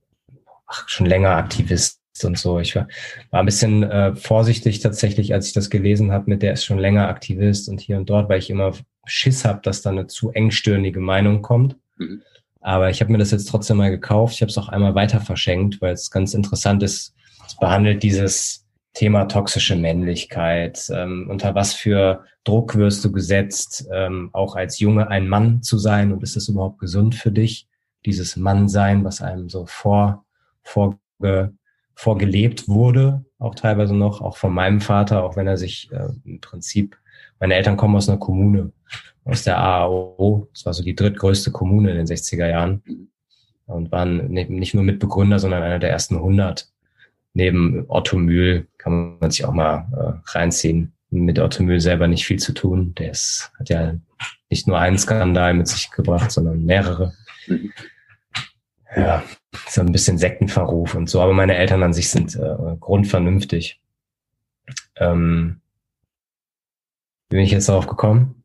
ach, schon länger Aktivist und so. Ich war, war ein bisschen äh, vorsichtig tatsächlich, als ich das gelesen habe, mit der ist schon länger Aktivist und hier und dort, weil ich immer Schiss habe, dass da eine zu engstirnige Meinung kommt. Mhm. Aber ich habe mir das jetzt trotzdem mal gekauft. Ich habe es auch einmal weiter verschenkt, weil es ganz interessant ist. Es behandelt dieses Thema toxische Männlichkeit. Ähm, unter was für Druck wirst du gesetzt, ähm, auch als Junge ein Mann zu sein? Und ist es überhaupt gesund für dich, dieses Mannsein, was einem so vor, vorge, vorgelebt wurde, auch teilweise noch, auch von meinem Vater, auch wenn er sich äh, im Prinzip, meine Eltern kommen aus einer Kommune, aus der AAO, das war so die drittgrößte Kommune in den 60er Jahren und waren nicht nur Mitbegründer, sondern einer der ersten 100 neben Otto Mühl kann man sich auch mal äh, reinziehen. Mit Otto Mühl selber nicht viel zu tun. Der ist, hat ja nicht nur einen Skandal mit sich gebracht, sondern mehrere. Ja, so ein bisschen Sektenverruf und so. Aber meine Eltern an sich sind äh, grundvernünftig. Ähm, wie bin ich jetzt darauf gekommen?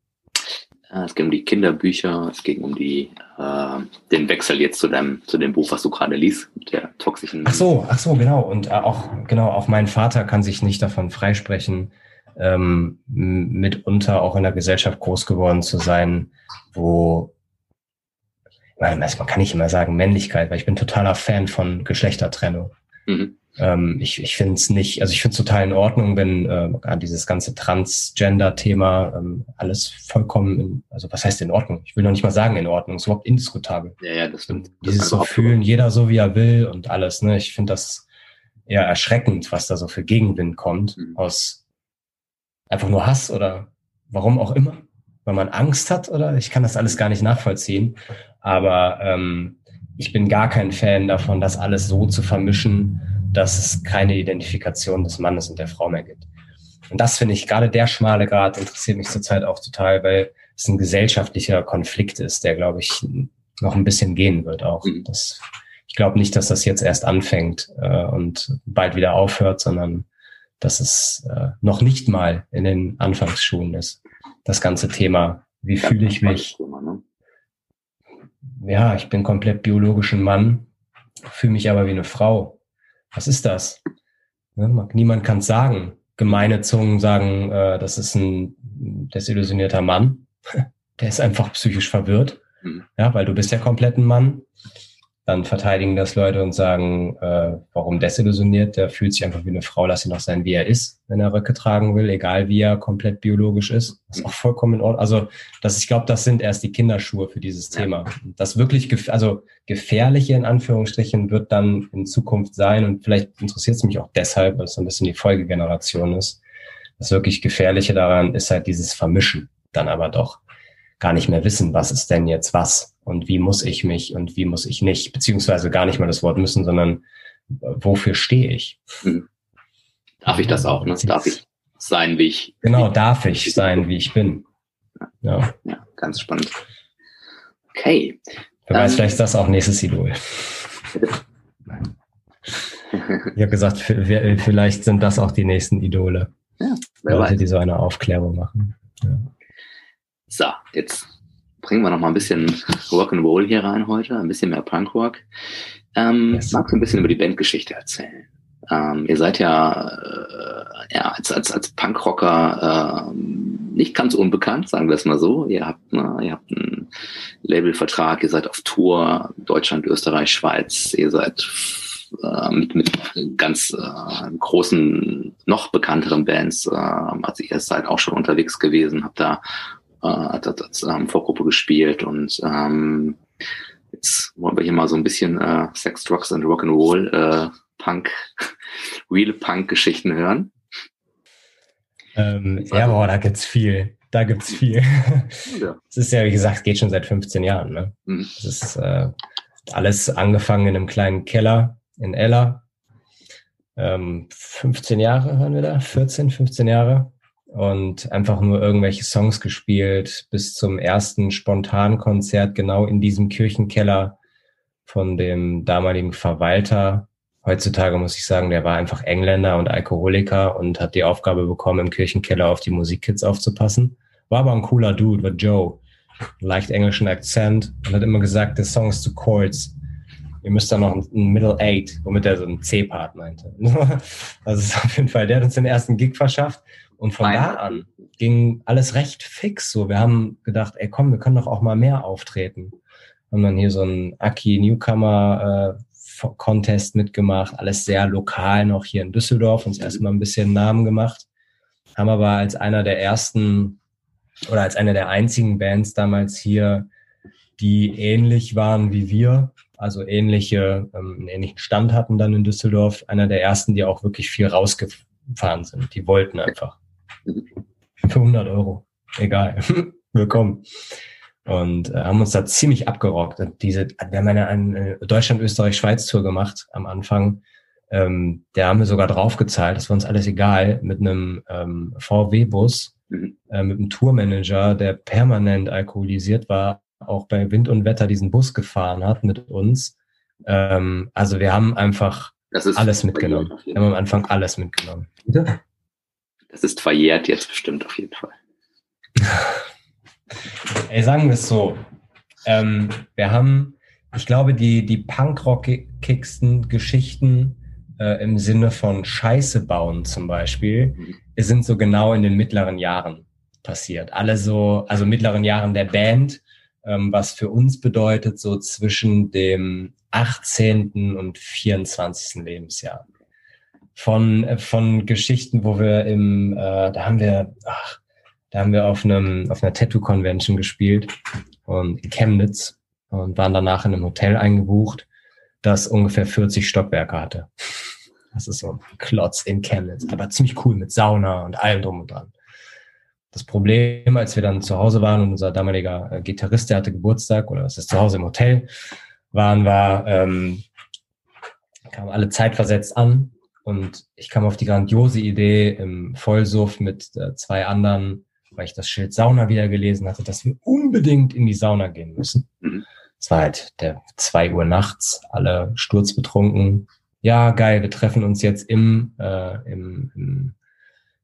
Es ging um die Kinderbücher, es ging um die, äh, den Wechsel jetzt zu dem, zu dem Buch, was du gerade liest, der toxischen. Ach so, ach so, genau. Und äh, auch, genau, auch mein Vater kann sich nicht davon freisprechen, ähm, mitunter auch in der Gesellschaft groß geworden zu sein, wo man, man kann nicht immer sagen Männlichkeit, weil ich bin totaler Fan von Geschlechtertrennung. Mhm. Ähm, ich ich finde es nicht, also ich finde es total in Ordnung, wenn äh, dieses ganze Transgender-Thema ähm, alles vollkommen, in, also was heißt in Ordnung? Ich will noch nicht mal sagen in Ordnung, es ist überhaupt indiskutabel. Ja, ja, das stimmt. Das dieses so fühlen, jeder so wie er will und alles, ne? Ich finde das eher erschreckend, was da so für Gegenwind kommt mhm. aus einfach nur Hass oder warum auch immer, weil man Angst hat oder ich kann das alles gar nicht nachvollziehen. Aber ähm, ich bin gar kein Fan davon, das alles so zu vermischen, dass es keine Identifikation des Mannes und der Frau mehr gibt. Und das finde ich, gerade der schmale Grad interessiert mich zurzeit auch total, weil es ein gesellschaftlicher Konflikt ist, der, glaube ich, noch ein bisschen gehen wird auch. Mhm. Das, ich glaube nicht, dass das jetzt erst anfängt äh, und bald wieder aufhört, sondern dass es äh, noch nicht mal in den Anfangsschulen ist. Das ganze Thema, wie fühle ich mich? Ne? Ja, ich bin komplett biologisch ein Mann, fühle mich aber wie eine Frau was ist das? Ne, niemand kann es sagen. Gemeine Zungen sagen, äh, das ist ein desillusionierter Mann. Der ist einfach psychisch verwirrt. Mhm. Ja, weil du bist ja komplett ein Mann. Dann verteidigen das Leute und sagen, äh, warum desillusioniert? Der fühlt sich einfach wie eine Frau, lass ihn doch sein, wie er ist, wenn er Röcke tragen will, egal wie er komplett biologisch ist. Das ist auch vollkommen in Ordnung. Also, das, ich glaube, das sind erst die Kinderschuhe für dieses Thema. Das wirklich, gef also gefährliche in Anführungsstrichen wird dann in Zukunft sein und vielleicht interessiert es mich auch deshalb, weil es so ein bisschen die Folgegeneration ist. Das wirklich Gefährliche daran ist halt dieses Vermischen dann aber doch gar nicht mehr wissen, was ist denn jetzt was und wie muss ich mich und wie muss ich nicht, beziehungsweise gar nicht mal das Wort müssen, sondern äh, wofür stehe ich? Hm. Darf ich das auch, ne? Darf ich sein, wie ich Genau, darf ich sein, wie ich bin. Ja, ja ganz spannend. Okay. Wer weiß, vielleicht ist das auch nächstes Idol. ich habe gesagt, vielleicht sind das auch die nächsten Idole. Ja, Leute, weiß. die so eine Aufklärung machen. Ja. So, jetzt bringen wir noch mal ein bisschen Rock'n'Roll hier rein heute, ein bisschen mehr Punkrock. Ähm, yes. Magst du ein bisschen über die Bandgeschichte erzählen? Ähm, ihr seid ja, äh, ja als, als, als Punkrocker äh, nicht ganz unbekannt, sagen wir es mal so. Ihr habt, ne, ihr habt einen Labelvertrag, ihr seid auf Tour, Deutschland, Österreich, Schweiz, ihr seid äh, mit, mit ganz äh, großen, noch bekannteren Bands, äh, also ihr seid auch schon unterwegs gewesen, habt da äh, hat als ähm, Vorgruppe gespielt und ähm, jetzt wollen wir hier mal so ein bisschen äh, Sex, Drugs and Rock'n'Roll, äh, Punk, Real Punk-Geschichten hören. Ähm, ja, boah, da gibt's viel. da gibt's viel. Ja. Es ist ja, wie gesagt, geht schon seit 15 Jahren. Ne? Mhm. Es ist äh, alles angefangen in einem kleinen Keller in Ella. Ähm, 15 Jahre hören wir da, 14, 15 Jahre. Und einfach nur irgendwelche Songs gespielt bis zum ersten Spontankonzert genau in diesem Kirchenkeller von dem damaligen Verwalter. Heutzutage muss ich sagen, der war einfach Engländer und Alkoholiker und hat die Aufgabe bekommen, im Kirchenkeller auf die Musikkids aufzupassen. War aber ein cooler Dude, war Joe. Leicht englischen Akzent und hat immer gesagt, der Song ist zu Chords. Ihr müsst da noch ein Middle Eight, womit er so einen C-Part meinte. also ist auf jeden Fall, der hat uns den ersten Gig verschafft. Und von Nein. da an ging alles recht fix. So, wir haben gedacht, ey, komm, wir können doch auch mal mehr auftreten haben dann hier so ein Aki Newcomer äh, Contest mitgemacht, alles sehr lokal noch hier in Düsseldorf, uns erstmal ein bisschen Namen gemacht, haben aber als einer der ersten oder als einer der einzigen Bands damals hier, die ähnlich waren wie wir, also ähnliche, ähm, einen ähnlichen Stand hatten dann in Düsseldorf, einer der ersten, die auch wirklich viel rausgefahren sind. Die wollten einfach. Für 100 Euro. Egal. Willkommen und äh, haben uns da ziemlich abgerockt. Und diese, wir haben eine, eine Deutschland-Österreich-Schweiz-Tour gemacht am Anfang. Ähm, der haben wir sogar draufgezahlt, das war uns alles egal, mit einem ähm, VW-Bus, mhm. äh, mit einem Tourmanager, der permanent alkoholisiert war, auch bei Wind und Wetter diesen Bus gefahren hat mit uns. Ähm, also wir haben einfach alles mitgenommen. Wir haben am Anfang alles mitgenommen. Bitte? Das ist verjährt jetzt bestimmt auf jeden Fall. Ey, sagen wir es so. Ähm, wir haben, ich glaube, die, die punkrockigsten Geschichten äh, im Sinne von Scheiße bauen zum Beispiel, mhm. sind so genau in den mittleren Jahren passiert. Alle so, also mittleren Jahren der Band, was für uns bedeutet, so zwischen dem 18. und 24. Lebensjahr. Von, von Geschichten, wo wir im, äh, da haben wir, ach, da haben wir auf einem auf einer Tattoo Convention gespielt und in Chemnitz und waren danach in einem Hotel eingebucht, das ungefähr 40 Stockwerke hatte. Das ist so ein Klotz in Chemnitz, aber ziemlich cool mit Sauna und allem drum und dran. Das Problem, als wir dann zu Hause waren und unser damaliger äh, Gitarrist, der hatte Geburtstag oder es ist zu Hause im Hotel, waren war, ähm, kamen alle zeitversetzt an und ich kam auf die grandiose Idee im Vollsuff mit äh, zwei anderen weil ich das Schild Sauna wieder gelesen hatte, dass wir unbedingt in die Sauna gehen müssen. Mhm. Es war halt der zwei Uhr nachts, alle sturzbetrunken. Ja, geil, wir treffen uns jetzt im, äh, im, im,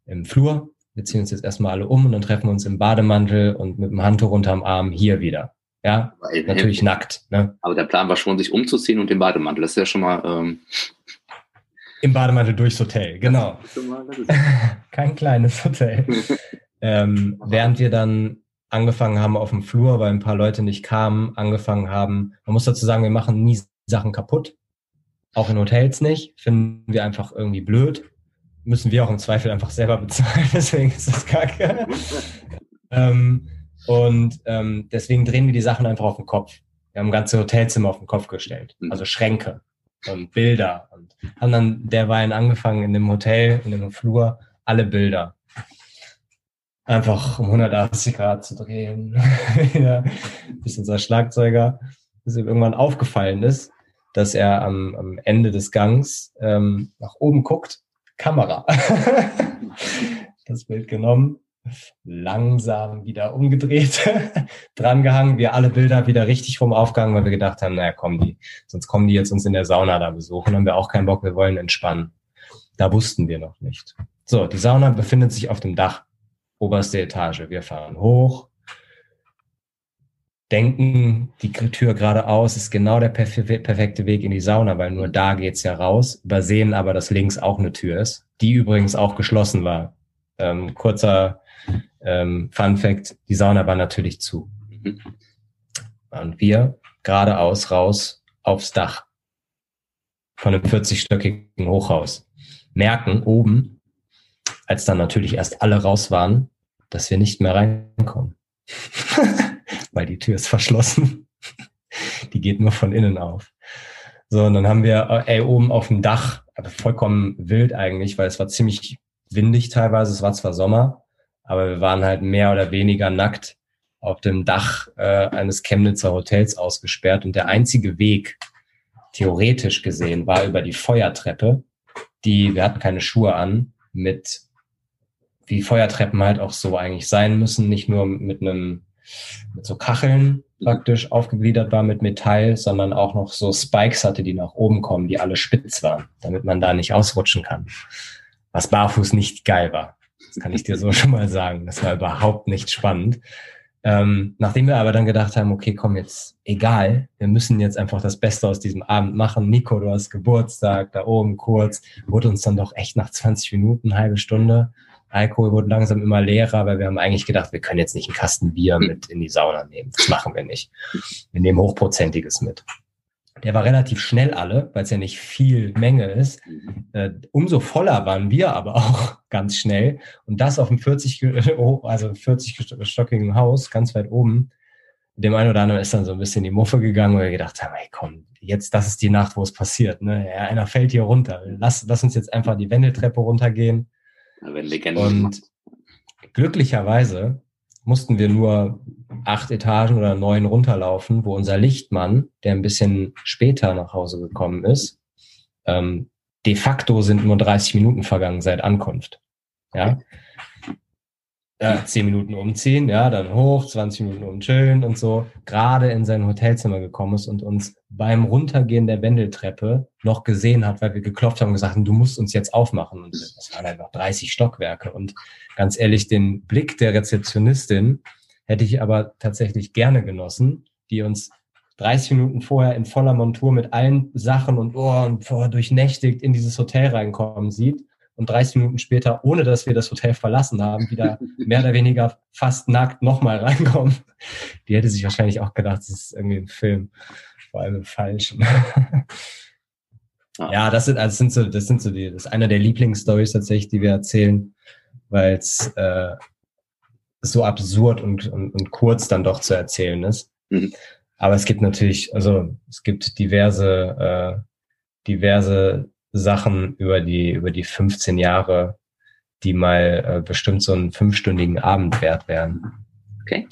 im Flur. Wir ziehen uns jetzt erstmal alle um und dann treffen wir uns im Bademantel und mit dem Handtuch unterm Arm hier wieder. Ja, Weil, natürlich äh, nackt. Ne? Aber der Plan war schon, sich umzuziehen und den Bademantel. Das ist ja schon mal. Ähm Im Bademantel durchs Hotel, genau. Kein kleines Hotel. Ähm, während wir dann angefangen haben auf dem Flur, weil ein paar Leute nicht kamen, angefangen haben, man muss dazu sagen, wir machen nie Sachen kaputt. Auch in Hotels nicht. Finden wir einfach irgendwie blöd. Müssen wir auch im Zweifel einfach selber bezahlen, deswegen ist das kacke. ähm, und ähm, deswegen drehen wir die Sachen einfach auf den Kopf. Wir haben ganze Hotelzimmer auf den Kopf gestellt. Mhm. Also Schränke und Bilder. Und haben dann derweil angefangen in dem Hotel, in dem Flur, alle Bilder einfach um 180 Grad zu drehen. ja, bis unser Schlagzeuger, bis ihm irgendwann aufgefallen ist, dass er am, am Ende des Gangs ähm, nach oben guckt, Kamera. das Bild genommen, langsam wieder umgedreht, drangehangen, wir alle Bilder wieder richtig rum aufgehangen, weil wir gedacht haben, naja, kommen die, sonst kommen die jetzt uns in der Sauna da besuchen, haben wir auch keinen Bock, wir wollen entspannen. Da wussten wir noch nicht. So, die Sauna befindet sich auf dem Dach oberste Etage. Wir fahren hoch, denken, die Tür geradeaus ist genau der perfekte Weg in die Sauna, weil nur da geht's ja raus, übersehen aber, dass links auch eine Tür ist, die übrigens auch geschlossen war. Ähm, kurzer ähm, Fun Fact, die Sauna war natürlich zu. Und wir geradeaus raus aufs Dach von einem 40-stöckigen Hochhaus. Merken oben, als dann natürlich erst alle raus waren, dass wir nicht mehr reinkommen. Weil die Tür ist verschlossen. die geht nur von innen auf. So, und dann haben wir, äh, ey, oben auf dem Dach, aber vollkommen wild eigentlich, weil es war ziemlich windig teilweise, es war zwar Sommer, aber wir waren halt mehr oder weniger nackt auf dem Dach äh, eines Chemnitzer Hotels ausgesperrt und der einzige Weg, theoretisch gesehen, war über die Feuertreppe, die, wir hatten keine Schuhe an, mit wie Feuertreppen halt auch so eigentlich sein müssen, nicht nur mit einem, mit so Kacheln praktisch aufgegliedert war mit Metall, sondern auch noch so Spikes hatte, die nach oben kommen, die alle spitz waren, damit man da nicht ausrutschen kann. Was barfuß nicht geil war. Das kann ich dir so schon mal sagen. Das war überhaupt nicht spannend. Ähm, nachdem wir aber dann gedacht haben, okay, komm jetzt, egal, wir müssen jetzt einfach das Beste aus diesem Abend machen. Nico, du hast Geburtstag, da oben kurz, wurde uns dann doch echt nach 20 Minuten, halbe Stunde. Alkohol wurde langsam immer leerer, weil wir haben eigentlich gedacht, wir können jetzt nicht einen Kasten Bier mit in die Sauna nehmen. Das machen wir nicht. Wir nehmen hochprozentiges mit. Der war relativ schnell alle, weil es ja nicht viel Menge ist. Äh, umso voller waren wir aber auch ganz schnell. Und das auf dem 40, also 40-stockigen Haus, ganz weit oben. Dem einen oder anderen ist dann so ein bisschen die Muffe gegangen, weil wir gedacht haben, hey komm, jetzt, das ist die Nacht, wo es passiert. Ne? Ja, einer fällt hier runter. Lass, lass uns jetzt einfach die Wendeltreppe runtergehen. Und glücklicherweise mussten wir nur acht Etagen oder neun runterlaufen, wo unser Lichtmann, der ein bisschen später nach Hause gekommen ist, ähm, de facto sind nur 30 Minuten vergangen seit Ankunft. Ja. Ja, 10 Minuten umziehen, ja, dann hoch, 20 Minuten umchillen und so, gerade in sein Hotelzimmer gekommen ist und uns beim Runtergehen der Wendeltreppe noch gesehen hat, weil wir geklopft haben und gesagt haben, du musst uns jetzt aufmachen. Und das waren einfach 30 Stockwerke. Und ganz ehrlich, den Blick der Rezeptionistin, Hätte ich aber tatsächlich gerne genossen, die uns 30 Minuten vorher in voller Montur mit allen Sachen und, oh, und oh, durchnächtigt in dieses Hotel reinkommen sieht und 30 Minuten später, ohne dass wir das Hotel verlassen haben, wieder mehr oder weniger fast nackt nochmal reinkommen. Die hätte sich wahrscheinlich auch gedacht, das ist irgendwie ein Film, vor allem im Falschen. Ja, das sind, also das sind so, das sind so die, das ist einer der Lieblingsstories tatsächlich, die wir erzählen, weil es äh, so absurd und, und, und kurz dann doch zu erzählen ist. Mhm. Aber es gibt natürlich, also es gibt diverse, äh, diverse Sachen über die, über die 15 Jahre, die mal äh, bestimmt so einen fünfstündigen Abend wert wären. Okay.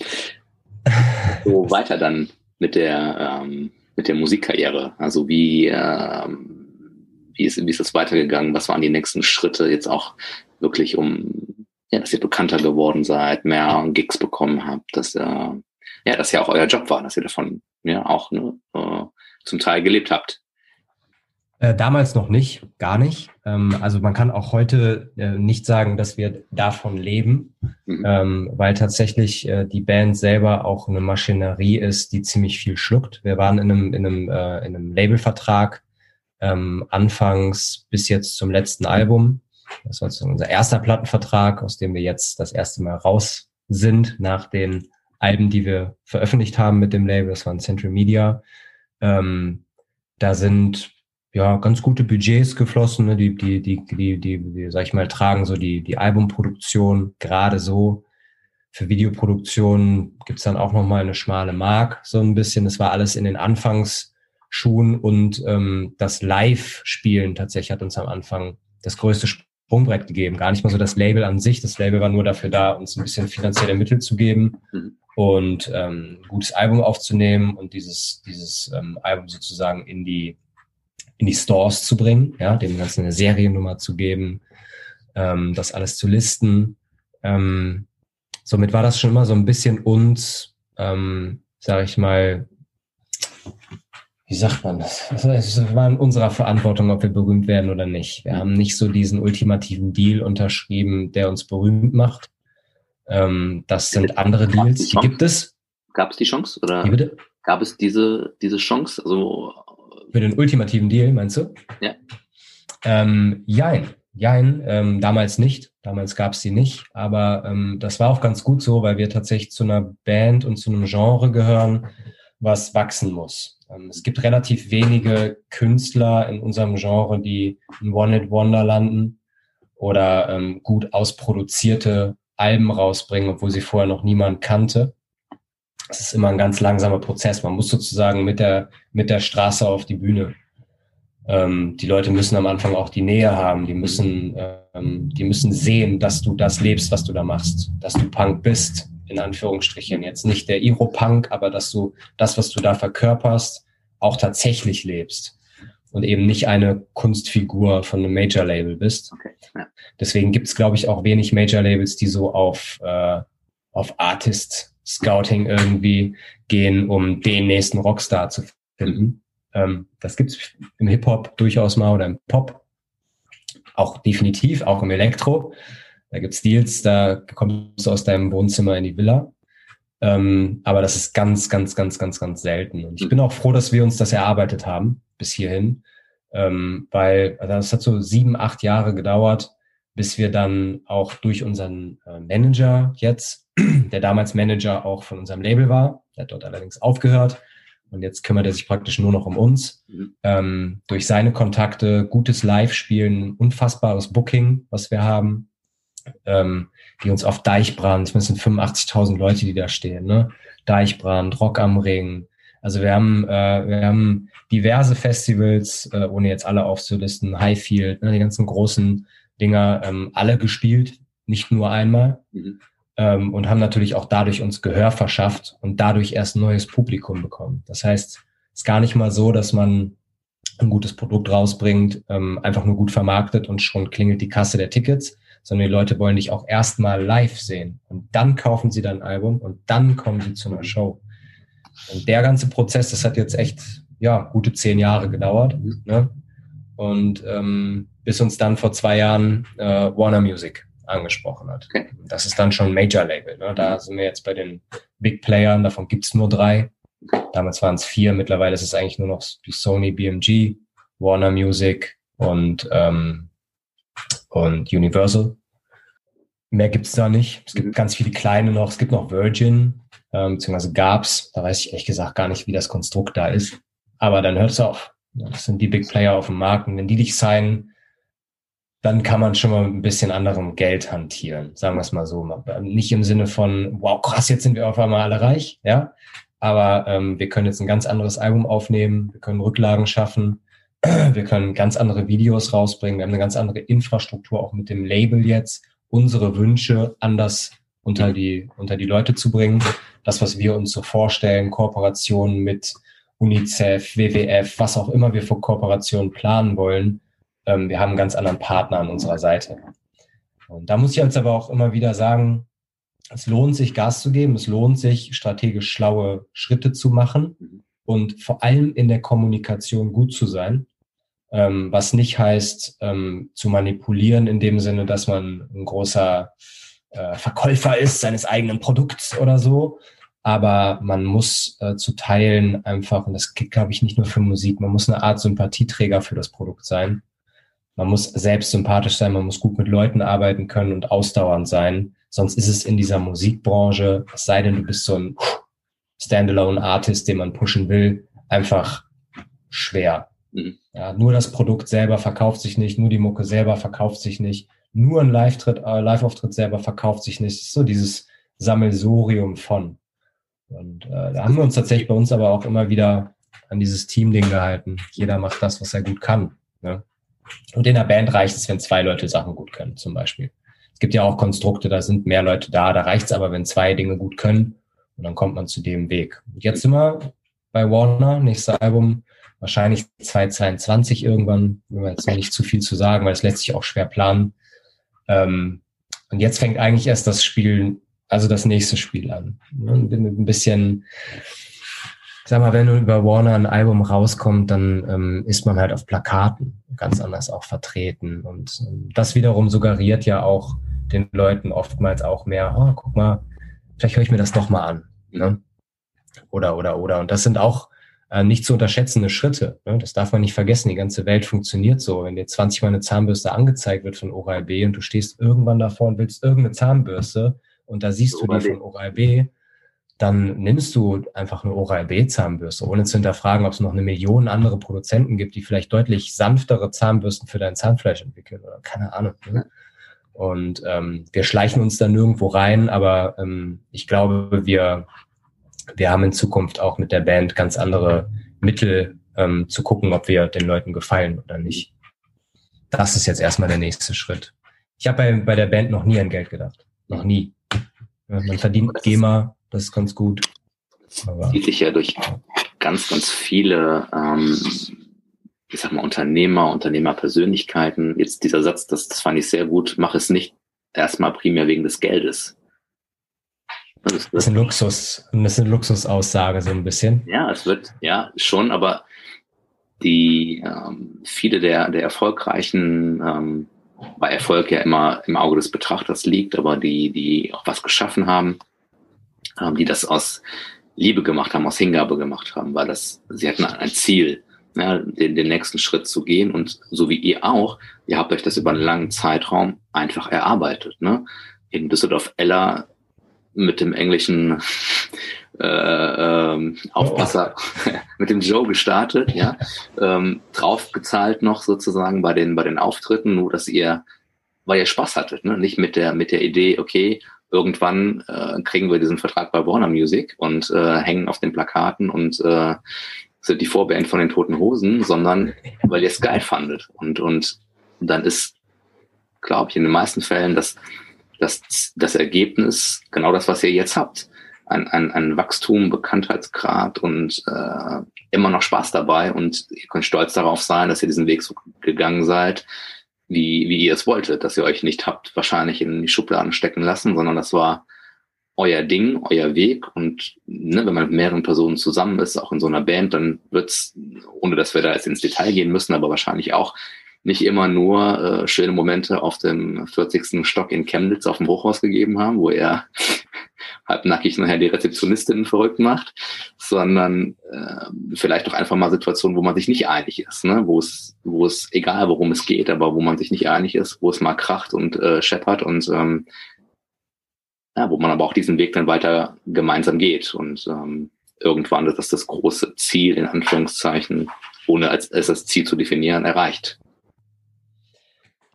So weiter dann mit der, ähm, mit der Musikkarriere. Also wie, ähm, wie, ist, wie ist das weitergegangen? Was waren die nächsten Schritte jetzt auch wirklich, um ja, dass ihr bekannter geworden seid, mehr Gigs bekommen habt, dass äh, ja, das ja auch euer Job war, dass ihr davon ja auch ne, äh, zum Teil gelebt habt. Äh, damals noch nicht, gar nicht. Ähm, also man kann auch heute äh, nicht sagen, dass wir davon leben, mhm. ähm, weil tatsächlich äh, die Band selber auch eine Maschinerie ist, die ziemlich viel schluckt. Wir waren in einem, in einem, äh, in einem Labelvertrag ähm, anfangs bis jetzt zum letzten Album das war unser erster Plattenvertrag, aus dem wir jetzt das erste Mal raus sind nach den Alben, die wir veröffentlicht haben mit dem Label. Das waren Central Media. Ähm, da sind ja ganz gute Budgets geflossen. Ne? Die, die, die, die, die, die, sag ich mal, tragen so die, die Albumproduktion gerade so. Für Videoproduktion gibt's dann auch nochmal eine schmale Mark, so ein bisschen. Das war alles in den Anfangsschuhen und ähm, das Live-Spielen tatsächlich hat uns am Anfang das größte Sprungbrett gegeben. Gar nicht mal so das Label an sich. Das Label war nur dafür da, uns ein bisschen finanzielle Mittel zu geben mhm. und ähm, ein gutes Album aufzunehmen und dieses, dieses ähm, Album sozusagen in die, in die Stores zu bringen, ja, dem Ganzen eine Seriennummer zu geben, ähm, das alles zu listen. Ähm, somit war das schon immer so ein bisschen uns, ähm, sage ich mal, wie sagt man das? Es war in unserer Verantwortung, ob wir berühmt werden oder nicht. Wir haben nicht so diesen ultimativen Deal unterschrieben, der uns berühmt macht. Ähm, das sind andere Deals, die, gibt es. Gab es die Chance oder Wie bitte? gab es diese, diese Chance? Also für den ultimativen Deal, meinst du? Ja. Ähm, jein, jein, ähm, damals nicht. Damals gab es die nicht, aber ähm, das war auch ganz gut so, weil wir tatsächlich zu einer Band und zu einem Genre gehören, was wachsen muss. Ähm, es gibt relativ wenige Künstler in unserem Genre, die ein One-Hit-Wonder landen oder ähm, gut ausproduzierte Alben rausbringen, obwohl sie vorher noch niemand kannte. Es ist immer ein ganz langsamer Prozess. Man muss sozusagen mit der, mit der Straße auf die Bühne. Ähm, die Leute müssen am Anfang auch die Nähe haben, die müssen, ähm, die müssen sehen, dass du das lebst, was du da machst, dass du Punk bist, in Anführungsstrichen. Jetzt nicht der Iro-Punk, aber dass du das, was du da verkörperst, auch tatsächlich lebst und eben nicht eine Kunstfigur von einem Major-Label bist. Okay, ja. Deswegen gibt es, glaube ich, auch wenig Major-Labels, die so auf, äh, auf Artist-Scouting irgendwie gehen, um den nächsten Rockstar zu finden. Ähm, das gibt es im Hip-Hop durchaus mal oder im Pop. Auch definitiv, auch im Elektro. Da gibt es Deals, da kommst du aus deinem Wohnzimmer in die Villa. Ähm, aber das ist ganz, ganz, ganz, ganz, ganz selten. Und ich bin auch froh, dass wir uns das erarbeitet haben bis hierhin, ähm, weil also das hat so sieben, acht Jahre gedauert, bis wir dann auch durch unseren äh, Manager jetzt, der damals Manager auch von unserem Label war, der hat dort allerdings aufgehört und jetzt kümmert er sich praktisch nur noch um uns, mhm. ähm, durch seine Kontakte, gutes Live-Spielen, unfassbares Booking, was wir haben, ähm, die uns auf Deichbrand, es sind 85.000 Leute, die da stehen, ne? Deichbrand, Rock am Ring, also wir haben, äh, wir haben diverse Festivals, äh, ohne jetzt alle aufzulisten, Highfield, ne, die ganzen großen Dinger, ähm, alle gespielt, nicht nur einmal. Mhm. Ähm, und haben natürlich auch dadurch uns Gehör verschafft und dadurch erst ein neues Publikum bekommen. Das heißt, es ist gar nicht mal so, dass man ein gutes Produkt rausbringt, ähm, einfach nur gut vermarktet und schon klingelt die Kasse der Tickets, sondern die Leute wollen dich auch erstmal live sehen und dann kaufen sie dein Album und dann kommen sie zu einer Show. Und der ganze Prozess, das hat jetzt echt, ja, gute zehn Jahre gedauert. Mhm. Ne? Und ähm, bis uns dann vor zwei Jahren äh, Warner Music angesprochen hat. Okay. Das ist dann schon ein Major-Label. Ne? Da mhm. sind wir jetzt bei den Big Playern, davon gibt's nur drei. Damals waren es vier, mittlerweile ist es eigentlich nur noch die Sony BMG, Warner Music und, ähm, und Universal. Mehr gibt's da nicht. Es gibt mhm. ganz viele kleine noch. Es gibt noch Virgin, ähm, beziehungsweise gab's. Da weiß ich ehrlich gesagt gar nicht, wie das Konstrukt da ist. Aber dann hört es auf. Das sind die Big Player auf dem Markt. Und wenn die dich signen, dann kann man schon mal ein bisschen anderem Geld hantieren. Sagen wir es mal so. Nicht im Sinne von, wow, krass, jetzt sind wir auf einmal alle reich, ja. Aber ähm, wir können jetzt ein ganz anderes Album aufnehmen, wir können Rücklagen schaffen, wir können ganz andere Videos rausbringen, wir haben eine ganz andere Infrastruktur auch mit dem Label jetzt, unsere Wünsche anders unter die, unter die Leute zu bringen das, was wir uns so vorstellen, Kooperationen mit UNICEF, WWF, was auch immer wir für Kooperationen planen wollen, ähm, wir haben einen ganz anderen Partner an unserer Seite. Und da muss ich jetzt aber auch immer wieder sagen, es lohnt sich, Gas zu geben, es lohnt sich, strategisch schlaue Schritte zu machen und vor allem in der Kommunikation gut zu sein. Ähm, was nicht heißt, ähm, zu manipulieren in dem Sinne, dass man ein großer äh, Verkäufer ist seines eigenen Produkts oder so. Aber man muss äh, zu Teilen einfach, und das geht, glaube ich, nicht nur für Musik, man muss eine Art Sympathieträger für das Produkt sein. Man muss selbst sympathisch sein, man muss gut mit Leuten arbeiten können und ausdauernd sein. Sonst ist es in dieser Musikbranche, es sei denn, du bist so ein Standalone Artist, den man pushen will, einfach schwer. Mhm. Ja, nur das Produkt selber verkauft sich nicht, nur die Mucke selber verkauft sich nicht nur ein Live-Auftritt äh, Live selber verkauft sich nicht. so dieses Sammelsurium von. Und äh, da haben wir uns tatsächlich bei uns aber auch immer wieder an dieses Team-Ding gehalten. Jeder macht das, was er gut kann. Ne? Und in der Band reicht es, wenn zwei Leute Sachen gut können, zum Beispiel. Es gibt ja auch Konstrukte, da sind mehr Leute da, da reicht es aber, wenn zwei Dinge gut können und dann kommt man zu dem Weg. Und jetzt sind wir bei Warner, nächstes Album, wahrscheinlich 2022 irgendwann, wenn wir jetzt noch nicht zu viel zu sagen, weil es lässt sich auch schwer planen. Ähm, und jetzt fängt eigentlich erst das Spiel, also das nächste Spiel an. Ne? Ein bisschen, sag mal, wenn über Warner ein Album rauskommt, dann ähm, ist man halt auf Plakaten ganz anders auch vertreten. Und ähm, das wiederum suggeriert ja auch den Leuten oftmals auch mehr, oh, guck mal, vielleicht höre ich mir das doch mal an. Ne? Oder, oder, oder. Und das sind auch äh, nicht zu unterschätzende Schritte. Ne? Das darf man nicht vergessen. Die ganze Welt funktioniert so. Wenn dir 20 Mal eine Zahnbürste angezeigt wird von Oral-B und du stehst irgendwann davor und willst irgendeine Zahnbürste und da siehst du die von Oral-B, dann nimmst du einfach eine Oral-B-Zahnbürste, ohne zu hinterfragen, ob es noch eine Million andere Produzenten gibt, die vielleicht deutlich sanftere Zahnbürsten für dein Zahnfleisch entwickeln oder keine Ahnung. Ne? Und ähm, wir schleichen uns da nirgendwo rein, aber ähm, ich glaube, wir wir haben in Zukunft auch mit der Band ganz andere Mittel ähm, zu gucken, ob wir den Leuten gefallen oder nicht. Das ist jetzt erstmal der nächste Schritt. Ich habe bei, bei der Band noch nie an Geld gedacht. Noch nie. Man verdient GEMA, das ist ganz gut. Aber zieht sich ja durch ganz, ganz viele, ähm, ich sag mal, Unternehmer, Unternehmerpersönlichkeiten. Jetzt dieser Satz, das, das fand ich sehr gut, mach es nicht erstmal primär wegen des Geldes. Das ist, das ist ein Luxus, das ist eine Luxusaussage so ein bisschen. Ja, es wird, ja, schon, aber die ähm, viele der, der erfolgreichen, ähm, weil Erfolg ja immer im Auge des Betrachters liegt, aber die, die auch was geschaffen haben, die das aus Liebe gemacht haben, aus Hingabe gemacht haben, weil das, sie hatten ein Ziel, ja, den, den nächsten Schritt zu gehen und so wie ihr auch, ihr habt euch das über einen langen Zeitraum einfach erarbeitet. Ne? In Düsseldorf-Eller mit dem englischen äh, ähm, Aufpasser, oh. mit dem Joe gestartet, ja, ähm, draufgezahlt noch sozusagen bei den bei den Auftritten, nur dass ihr, weil ihr Spaß hattet, ne? nicht mit der mit der Idee, okay, irgendwann äh, kriegen wir diesen Vertrag bei Warner Music und äh, hängen auf den Plakaten und äh, sind die Vorband von den Toten Hosen, sondern weil ihr es geil fandet und und dann ist, glaube ich, in den meisten Fällen das das, das Ergebnis genau das, was ihr jetzt habt. Ein, ein, ein Wachstum, Bekanntheitsgrad und äh, immer noch Spaß dabei und ihr könnt stolz darauf sein, dass ihr diesen Weg so gegangen seid, wie, wie ihr es wolltet, dass ihr euch nicht habt wahrscheinlich in die Schubladen stecken lassen, sondern das war euer Ding, euer Weg. Und ne, wenn man mit mehreren Personen zusammen ist, auch in so einer Band, dann wird's, ohne dass wir da jetzt ins Detail gehen müssen, aber wahrscheinlich auch nicht immer nur äh, schöne Momente auf dem 40. Stock in Chemnitz auf dem Hochhaus gegeben haben, wo er halbnackig nachher die Rezeptionistin verrückt macht, sondern äh, vielleicht auch einfach mal Situationen, wo man sich nicht einig ist, ne? wo es, wo es egal worum es geht, aber wo man sich nicht einig ist, wo es mal kracht und äh, scheppert und ähm, ja, wo man aber auch diesen Weg dann weiter gemeinsam geht und ähm, irgendwann ist das das große Ziel in Anführungszeichen, ohne als, als das Ziel zu definieren, erreicht.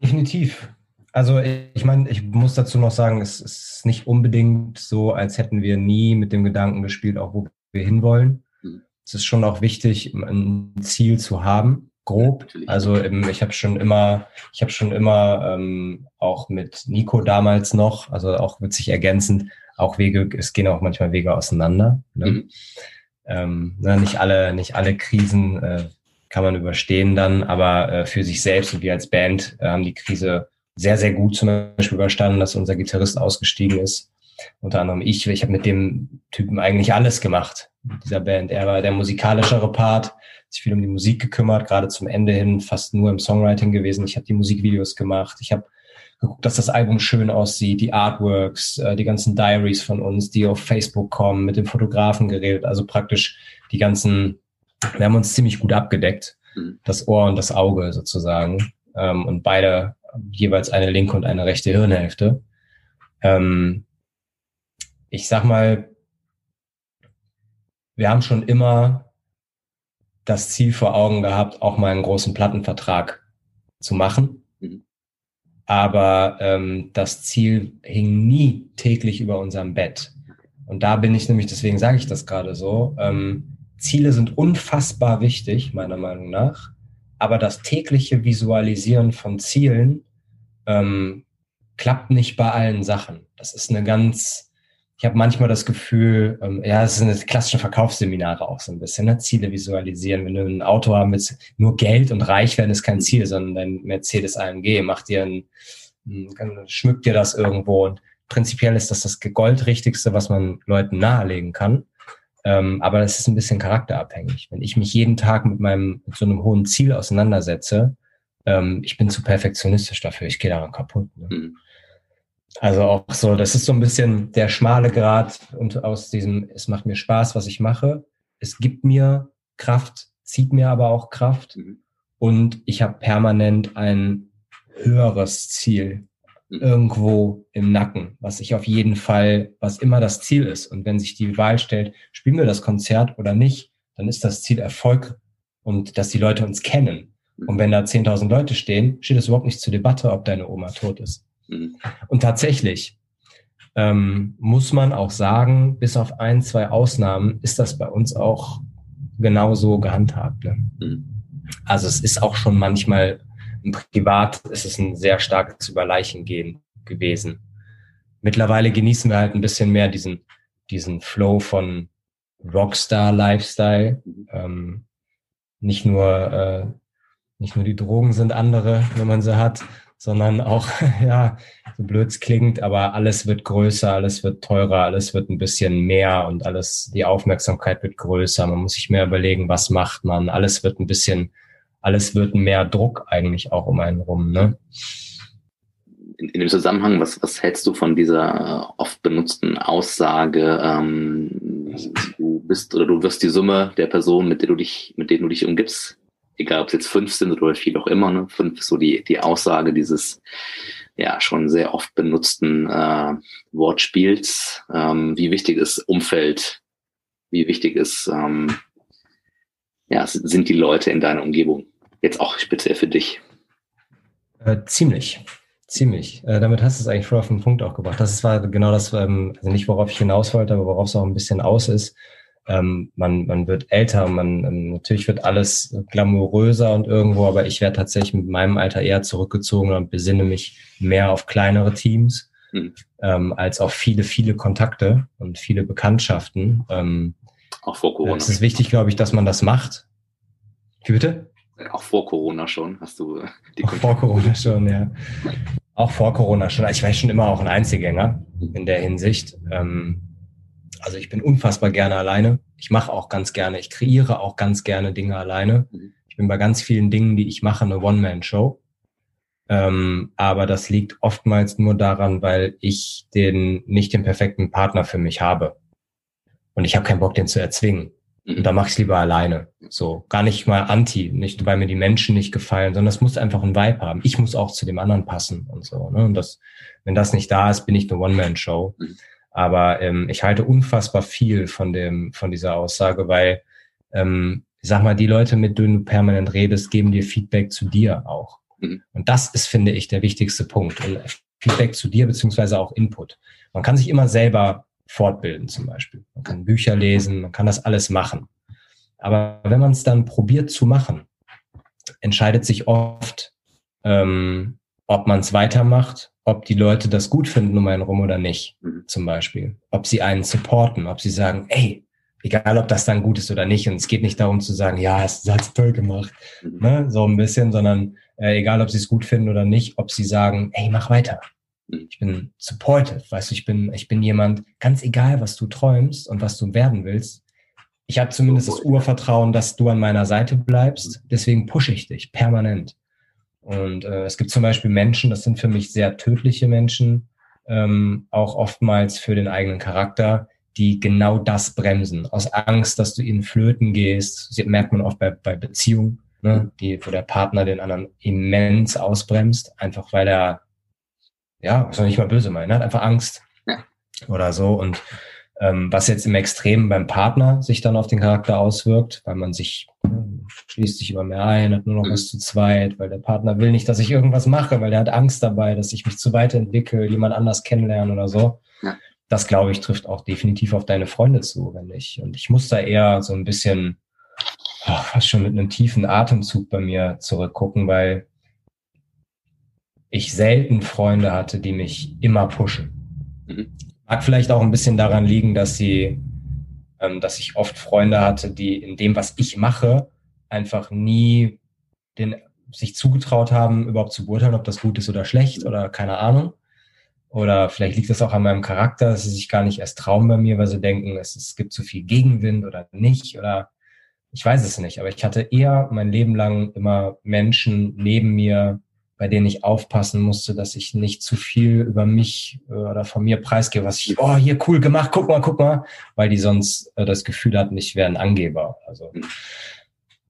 Definitiv. Also ich meine, ich muss dazu noch sagen, es ist nicht unbedingt so, als hätten wir nie mit dem Gedanken gespielt, auch wo wir hinwollen. Mhm. Es ist schon auch wichtig, ein Ziel zu haben, grob. Ja, also ich habe schon immer, ich habe schon immer ähm, auch mit Nico damals noch, also auch witzig ergänzend, auch Wege, es gehen auch manchmal Wege auseinander. Ne? Mhm. Ähm, ne, nicht alle, nicht alle Krisen äh, kann man überstehen dann, aber äh, für sich selbst und wir als Band äh, haben die Krise sehr, sehr gut zum Beispiel überstanden, dass unser Gitarrist ausgestiegen ist. Unter anderem ich. Ich habe mit dem Typen eigentlich alles gemacht, mit dieser Band. Er war der musikalischere Part, sich viel um die Musik gekümmert, gerade zum Ende hin fast nur im Songwriting gewesen. Ich habe die Musikvideos gemacht. Ich habe geguckt, dass das Album schön aussieht, die Artworks, äh, die ganzen Diaries von uns, die auf Facebook kommen, mit dem Fotografen geredet, also praktisch die ganzen wir haben uns ziemlich gut abgedeckt, mhm. das Ohr und das Auge sozusagen. Ähm, und beide jeweils eine linke und eine rechte Hirnhälfte. Ähm, ich sag mal, wir haben schon immer das Ziel vor Augen gehabt, auch mal einen großen Plattenvertrag zu machen. Mhm. Aber ähm, das Ziel hing nie täglich über unserem Bett. Und da bin ich nämlich, deswegen sage ich das gerade so, ähm, Ziele sind unfassbar wichtig, meiner Meinung nach. Aber das tägliche Visualisieren von Zielen ähm, klappt nicht bei allen Sachen. Das ist eine ganz, ich habe manchmal das Gefühl, ähm, ja, es sind klassische Verkaufsseminare auch so ein bisschen, ne? Ziele visualisieren. Wenn du ein Auto haben willst, nur Geld und reich werden ist kein Ziel, sondern dein Mercedes AMG macht dir ein, schmückt dir das irgendwo. Und prinzipiell ist das das Goldrichtigste, was man Leuten nahelegen kann. Ähm, aber das ist ein bisschen charakterabhängig. Wenn ich mich jeden Tag mit meinem, mit so einem hohen Ziel auseinandersetze, ähm, ich bin zu perfektionistisch dafür, ich gehe daran kaputt. Ne? Mhm. Also auch so, das ist so ein bisschen der schmale Grad und aus diesem, es macht mir Spaß, was ich mache. Es gibt mir Kraft, zieht mir aber auch Kraft. Mhm. Und ich habe permanent ein höheres Ziel, irgendwo im Nacken, was ich auf jeden Fall, was immer das Ziel ist. Und wenn sich die Wahl stellt, spielen wir das Konzert oder nicht, dann ist das Ziel Erfolg und dass die Leute uns kennen. Und wenn da 10.000 Leute stehen, steht es überhaupt nicht zur Debatte, ob deine Oma tot ist. Mhm. Und tatsächlich ähm, muss man auch sagen, bis auf ein, zwei Ausnahmen ist das bei uns auch genauso gehandhabt. Ne? Mhm. Also es ist auch schon manchmal privat ist es ein sehr starkes Überleichen gehen gewesen. Mittlerweile genießen wir halt ein bisschen mehr diesen, diesen Flow von Rockstar-Lifestyle. Mhm. Ähm, nicht nur, äh, nicht nur die Drogen sind andere, wenn man sie hat, sondern auch, ja, so blöd es klingt, aber alles wird größer, alles wird teurer, alles wird ein bisschen mehr und alles, die Aufmerksamkeit wird größer. Man muss sich mehr überlegen, was macht man. Alles wird ein bisschen, alles wird mehr Druck eigentlich auch um einen rum, ne? In, in dem Zusammenhang, was, was hältst du von dieser oft benutzten Aussage, ähm, du bist oder du wirst die Summe der Personen, mit der du dich, mit denen du dich umgibst, egal ob es jetzt fünf sind oder viel auch immer, ne? fünf ist so die, die Aussage dieses ja schon sehr oft benutzten äh, Wortspiels. Ähm, wie wichtig ist Umfeld? Wie wichtig ist, ähm, ja, sind die Leute in deiner Umgebung? Jetzt auch speziell für dich. Äh, ziemlich. Ziemlich. Äh, damit hast du es eigentlich voll auf den Punkt auch gebracht. Das war genau das, ähm, also nicht worauf ich hinaus wollte, aber worauf es auch ein bisschen aus ist ähm, man, man wird älter, man ähm, natürlich wird alles glamouröser und irgendwo, aber ich werde tatsächlich mit meinem Alter eher zurückgezogen und besinne mich mehr auf kleinere Teams mhm. ähm, als auf viele, viele Kontakte und viele Bekanntschaften. Ähm, auch vor Corona. Es ist wichtig, glaube ich, dass man das macht. Wie bitte? Auch vor Corona schon hast du äh, die Auch vor Corona schon, ja. Auch vor Corona schon. Ich war schon immer auch ein Einzelgänger in der Hinsicht. Ähm, also ich bin unfassbar gerne alleine. Ich mache auch ganz gerne, ich kreiere auch ganz gerne Dinge alleine. Mhm. Ich bin bei ganz vielen Dingen, die ich mache, eine One-Man-Show. Ähm, aber das liegt oftmals nur daran, weil ich den nicht den perfekten Partner für mich habe. Und ich habe keinen Bock, den zu erzwingen. Und da mache ich lieber alleine. So, gar nicht mal anti, nicht weil mir die Menschen nicht gefallen, sondern es muss einfach ein Vibe haben. Ich muss auch zu dem anderen passen und so. Ne? Und das, wenn das nicht da ist, bin ich eine One-Man-Show. Mhm. Aber ähm, ich halte unfassbar viel von dem, von dieser Aussage, weil, ähm, ich sag mal, die Leute, mit denen du permanent redest, geben dir Feedback zu dir auch. Mhm. Und das ist, finde ich, der wichtigste Punkt. Und Feedback zu dir, beziehungsweise auch Input. Man kann sich immer selber fortbilden, zum Beispiel. Man kann Bücher lesen, man kann das alles machen. Aber wenn man es dann probiert zu machen, entscheidet sich oft, ähm, ob man es weitermacht ob die Leute das gut finden um einen rum oder nicht, mhm. zum Beispiel. Ob sie einen supporten, ob sie sagen, ey, egal ob das dann gut ist oder nicht. Und es geht nicht darum zu sagen, ja, hast du toll gemacht, mhm. ne? so ein bisschen, sondern äh, egal ob sie es gut finden oder nicht, ob sie sagen, ey, mach weiter. Mhm. Ich bin supported, weißt du, ich bin, ich bin jemand, ganz egal, was du träumst und was du werden willst. Ich habe zumindest das Urvertrauen, dass du an meiner Seite bleibst. Mhm. Deswegen pushe ich dich permanent. Und äh, es gibt zum Beispiel Menschen, das sind für mich sehr tödliche Menschen, ähm, auch oftmals für den eigenen Charakter, die genau das bremsen. Aus Angst, dass du ihnen flöten gehst, das merkt man oft bei, bei Beziehungen, ne, die, wo der Partner den anderen immens ausbremst, einfach weil er, ja, was soll nicht mal böse meinen, hat einfach Angst ja. oder so. Und ähm, was jetzt im Extremen beim Partner sich dann auf den Charakter auswirkt, weil man sich ne, schließt sich immer mehr ein, hat nur noch was zu zweit, weil der Partner will nicht, dass ich irgendwas mache, weil der hat Angst dabei, dass ich mich zu weiterentwickle, jemand anders kennenlernen oder so. Ja. Das glaube ich trifft auch definitiv auf deine Freunde zu, wenn ich. Und ich muss da eher so ein bisschen oh, fast schon mit einem tiefen Atemzug bei mir zurückgucken, weil ich selten Freunde hatte, die mich immer pushen. Mhm. Mag vielleicht auch ein bisschen daran liegen, dass sie, ähm, dass ich oft Freunde hatte, die in dem, was ich mache, einfach nie den, sich zugetraut haben, überhaupt zu beurteilen, ob das gut ist oder schlecht oder keine Ahnung. Oder vielleicht liegt das auch an meinem Charakter, dass sie sich gar nicht erst trauen bei mir, weil sie denken, es, es gibt zu viel Gegenwind oder nicht. Oder ich weiß es nicht. Aber ich hatte eher mein Leben lang immer Menschen neben mir, bei denen ich aufpassen musste, dass ich nicht zu viel über mich äh, oder von mir preisgebe, was ich, oh, hier cool gemacht, guck mal, guck mal, weil die sonst äh, das Gefühl hatten, ich wäre ein Angeber. Also,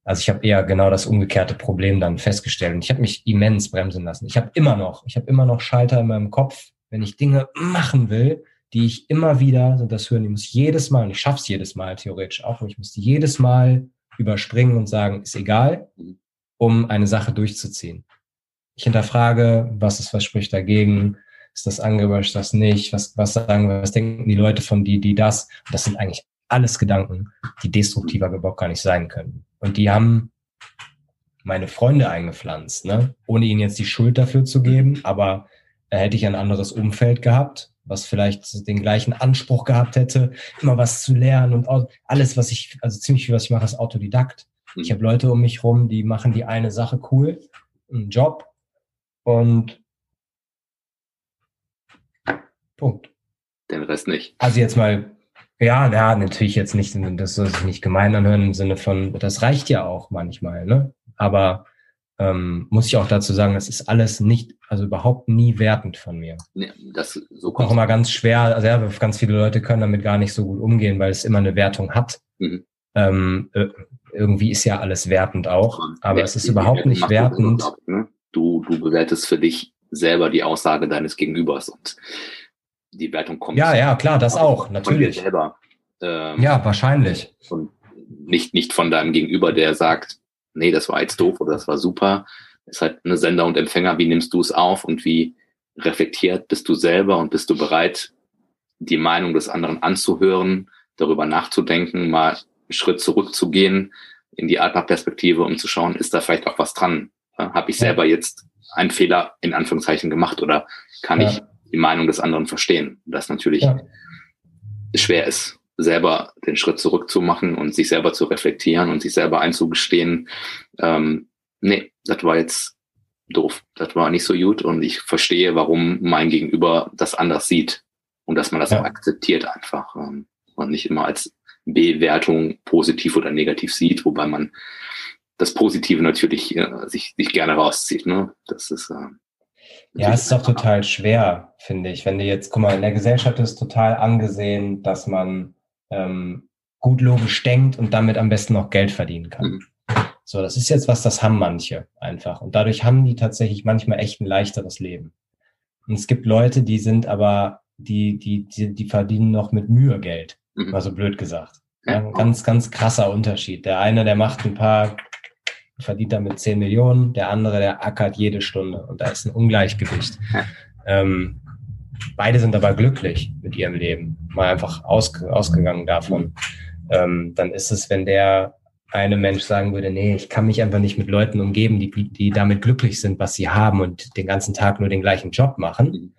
also ich habe eher genau das umgekehrte Problem dann festgestellt und ich habe mich immens bremsen lassen. Ich habe immer noch, ich habe immer noch Schalter in meinem Kopf, wenn ich Dinge machen will, die ich immer wieder, und das hören, ich muss jedes Mal, und ich schaff's jedes Mal theoretisch auch, ich muss jedes Mal überspringen und sagen, ist egal, um eine Sache durchzuziehen. Ich hinterfrage, was ist, was spricht dagegen? Ist das angebracht, das nicht? Was, was sagen, was denken die Leute von die, die das? Und das sind eigentlich alles Gedanken, die destruktiver überhaupt gar nicht sein können. Und die haben meine Freunde eingepflanzt, ne? ohne ihnen jetzt die Schuld dafür zu geben, aber da hätte ich ein anderes Umfeld gehabt, was vielleicht den gleichen Anspruch gehabt hätte, immer was zu lernen und alles, was ich, also ziemlich viel, was ich mache, ist Autodidakt. Ich habe Leute um mich rum, die machen die eine Sache cool, einen Job und Punkt. Den Rest nicht. Also jetzt mal, ja, ja, natürlich jetzt nicht, das soll sich nicht gemein anhören im Sinne von, das reicht ja auch manchmal, ne? Aber ähm, muss ich auch dazu sagen, das ist alles nicht, also überhaupt nie wertend von mir. Nee, das so auch immer ganz schwer, also ja, ganz viele Leute können damit gar nicht so gut umgehen, weil es immer eine Wertung hat. Mhm. Ähm, äh, irgendwie ist ja alles wertend auch, aber ja, es ist überhaupt nicht wertend. Ne? Du, du bewertest für dich selber die Aussage deines Gegenübers und die Wertung kommt. Ja, ja, klar, das auch, natürlich. Von dir selber. Ähm, ja, wahrscheinlich. Und nicht, nicht von deinem Gegenüber, der sagt, nee, das war jetzt doof oder das war super. Es ist halt eine Sender und Empfänger, wie nimmst du es auf und wie reflektiert bist du selber und bist du bereit, die Meinung des anderen anzuhören, darüber nachzudenken, mal einen Schritt zurückzugehen in die Altmarktperspektive, um zu schauen, ist da vielleicht auch was dran? Habe ich selber jetzt einen Fehler in Anführungszeichen gemacht oder kann ja. ich die Meinung des anderen verstehen? Das natürlich ja. schwer ist selber den Schritt zurückzumachen und sich selber zu reflektieren und sich selber einzugestehen, ähm, nee, das war jetzt doof, das war nicht so gut und ich verstehe, warum mein Gegenüber das anders sieht und dass man das ja. auch akzeptiert einfach ähm, und nicht immer als Bewertung positiv oder negativ sieht, wobei man das Positive natürlich äh, sich, sich gerne rauszieht. Ne? Das ist äh, ja, es ist auch total schwer, finde ich. Wenn du jetzt, guck mal, in der Gesellschaft ist total angesehen, dass man ähm, gut logisch denkt und damit am besten noch Geld verdienen kann. Mhm. So, das ist jetzt was, das haben manche einfach. Und dadurch haben die tatsächlich manchmal echt ein leichteres Leben. Und es gibt Leute, die sind aber, die, die, die, die verdienen noch mit Mühe Geld. Mhm. Mal so blöd gesagt. Ja, ein ganz, ganz krasser Unterschied. Der eine, der macht ein paar, verdient damit 10 Millionen, der andere, der ackert jede Stunde. Und da ist ein Ungleichgewicht. Ähm, Beide sind aber glücklich mit ihrem Leben, mal einfach aus, ausgegangen davon. Ähm, dann ist es, wenn der eine Mensch sagen würde, nee, ich kann mich einfach nicht mit Leuten umgeben, die, die damit glücklich sind, was sie haben und den ganzen Tag nur den gleichen Job machen.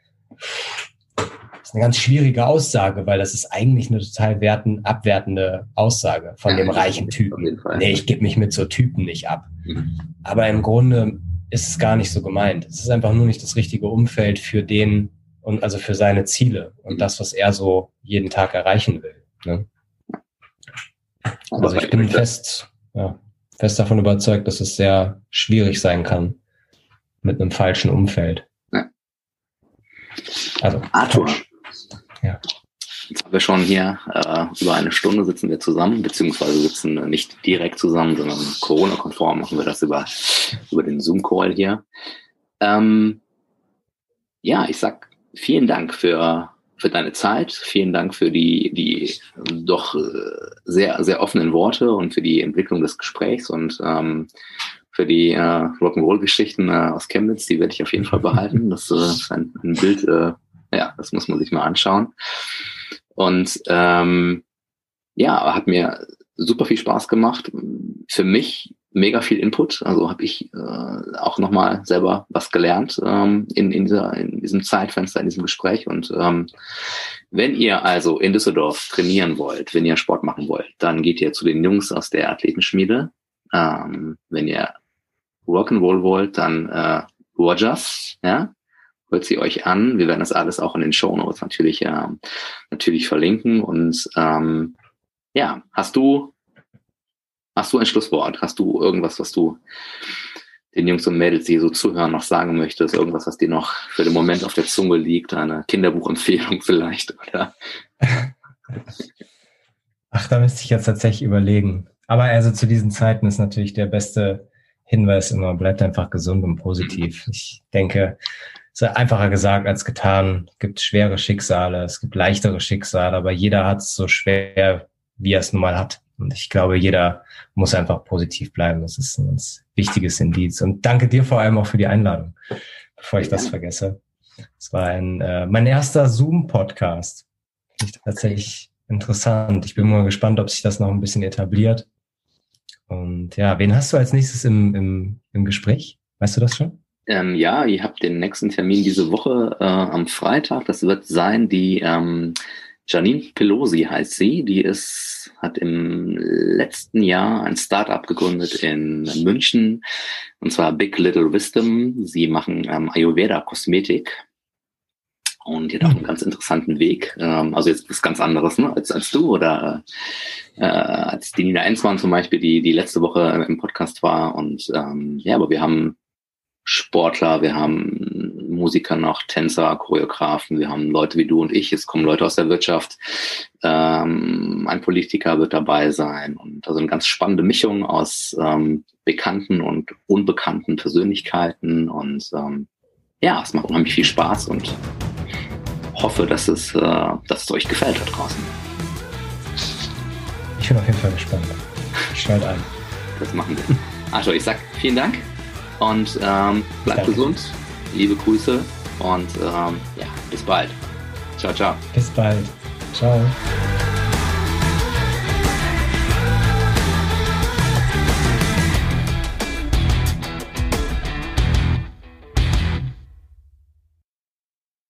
Das ist eine ganz schwierige Aussage, weil das ist eigentlich eine total werten, abwertende Aussage von ja, dem reichen Typen. Nee, ich gebe mich mit so Typen nicht ab. Mhm. Aber im Grunde ist es gar nicht so gemeint. Es ist einfach nur nicht das richtige Umfeld für den, und also für seine Ziele und mhm. das, was er so jeden Tag erreichen will. Ne? Also ich bin fest, ja, fest davon überzeugt, dass es sehr schwierig sein kann mit einem falschen Umfeld. Also Arthur. Ja. Jetzt haben wir schon hier äh, über eine Stunde sitzen wir zusammen, beziehungsweise sitzen nicht direkt zusammen, sondern Corona-konform machen wir das über, über den Zoom-Call hier. Ähm, ja, ich sag vielen Dank für, für deine Zeit. Vielen Dank für die, die doch äh, sehr, sehr offenen Worte und für die Entwicklung des Gesprächs und ähm, für die äh, Rock'n'Roll-Geschichten äh, aus Chemnitz. Die werde ich auf jeden Fall behalten. Das äh, ist ein, ein Bild, äh, ja, das muss man sich mal anschauen. Und ähm, ja, hat mir super viel Spaß gemacht. Für mich mega viel Input. Also habe ich äh, auch nochmal selber was gelernt ähm, in, in, dieser, in diesem Zeitfenster, in diesem Gespräch. Und ähm, wenn ihr also in Düsseldorf trainieren wollt, wenn ihr Sport machen wollt, dann geht ihr zu den Jungs aus der Athletenschmiede. Ähm, wenn ihr Rock'n'Roll wollt, dann äh, Rogers, ja, holt sie euch an. Wir werden das alles auch in den Show Notes natürlich, äh, natürlich verlinken. Und ähm, ja, hast du Hast du ein Schlusswort? Hast du irgendwas, was du den Jungs und Mädels, die so zuhören, noch sagen möchtest? Irgendwas, was dir noch für den Moment auf der Zunge liegt? Eine Kinderbuchempfehlung vielleicht? Oder? Ach, da müsste ich jetzt tatsächlich überlegen. Aber also zu diesen Zeiten ist natürlich der beste Hinweis immer, bleibt einfach gesund und positiv. Ich denke, ist einfacher gesagt als getan. Es gibt schwere Schicksale, es gibt leichtere Schicksale, aber jeder hat es so schwer, wie er es nun mal hat. Und ich glaube, jeder muss einfach positiv bleiben. Das ist ein ganz wichtiges Indiz. Und danke dir vor allem auch für die Einladung, bevor ich das vergesse. Es war ein, äh, mein erster Zoom-Podcast. Ich tatsächlich interessant. Ich bin mal gespannt, ob sich das noch ein bisschen etabliert. Und ja, wen hast du als nächstes im, im, im Gespräch? Weißt du das schon? Ähm, ja, ihr habt den nächsten Termin diese Woche äh, am Freitag. Das wird sein die ähm, Janine Pelosi heißt sie. Die ist, hat im letzten Jahr ein Startup gegründet in München, und zwar Big Little Wisdom. Sie machen ähm, Ayurveda-Kosmetik. Und die hat auch einen ganz interessanten Weg. Ähm, also jetzt was ganz anderes ne, als, als du oder äh, als die Nina Enzmann zum Beispiel, die, die letzte Woche im Podcast war. Und ähm, ja, aber wir haben Sportler, wir haben Musiker noch, Tänzer, Choreografen, wir haben Leute wie du und ich, es kommen Leute aus der Wirtschaft, ähm, ein Politiker wird dabei sein und also eine ganz spannende Mischung aus ähm, bekannten und unbekannten Persönlichkeiten und ähm, ja, es macht unheimlich viel Spaß und hoffe, dass es, äh, dass es euch gefällt da draußen. Ich bin auf jeden Fall gespannt. Schalte ein. Das machen wir. Also ich sag vielen Dank und ähm, bleibt gesund. Liebe Grüße und ähm, ja, bis bald. Ciao, ciao. Bis bald. Ciao.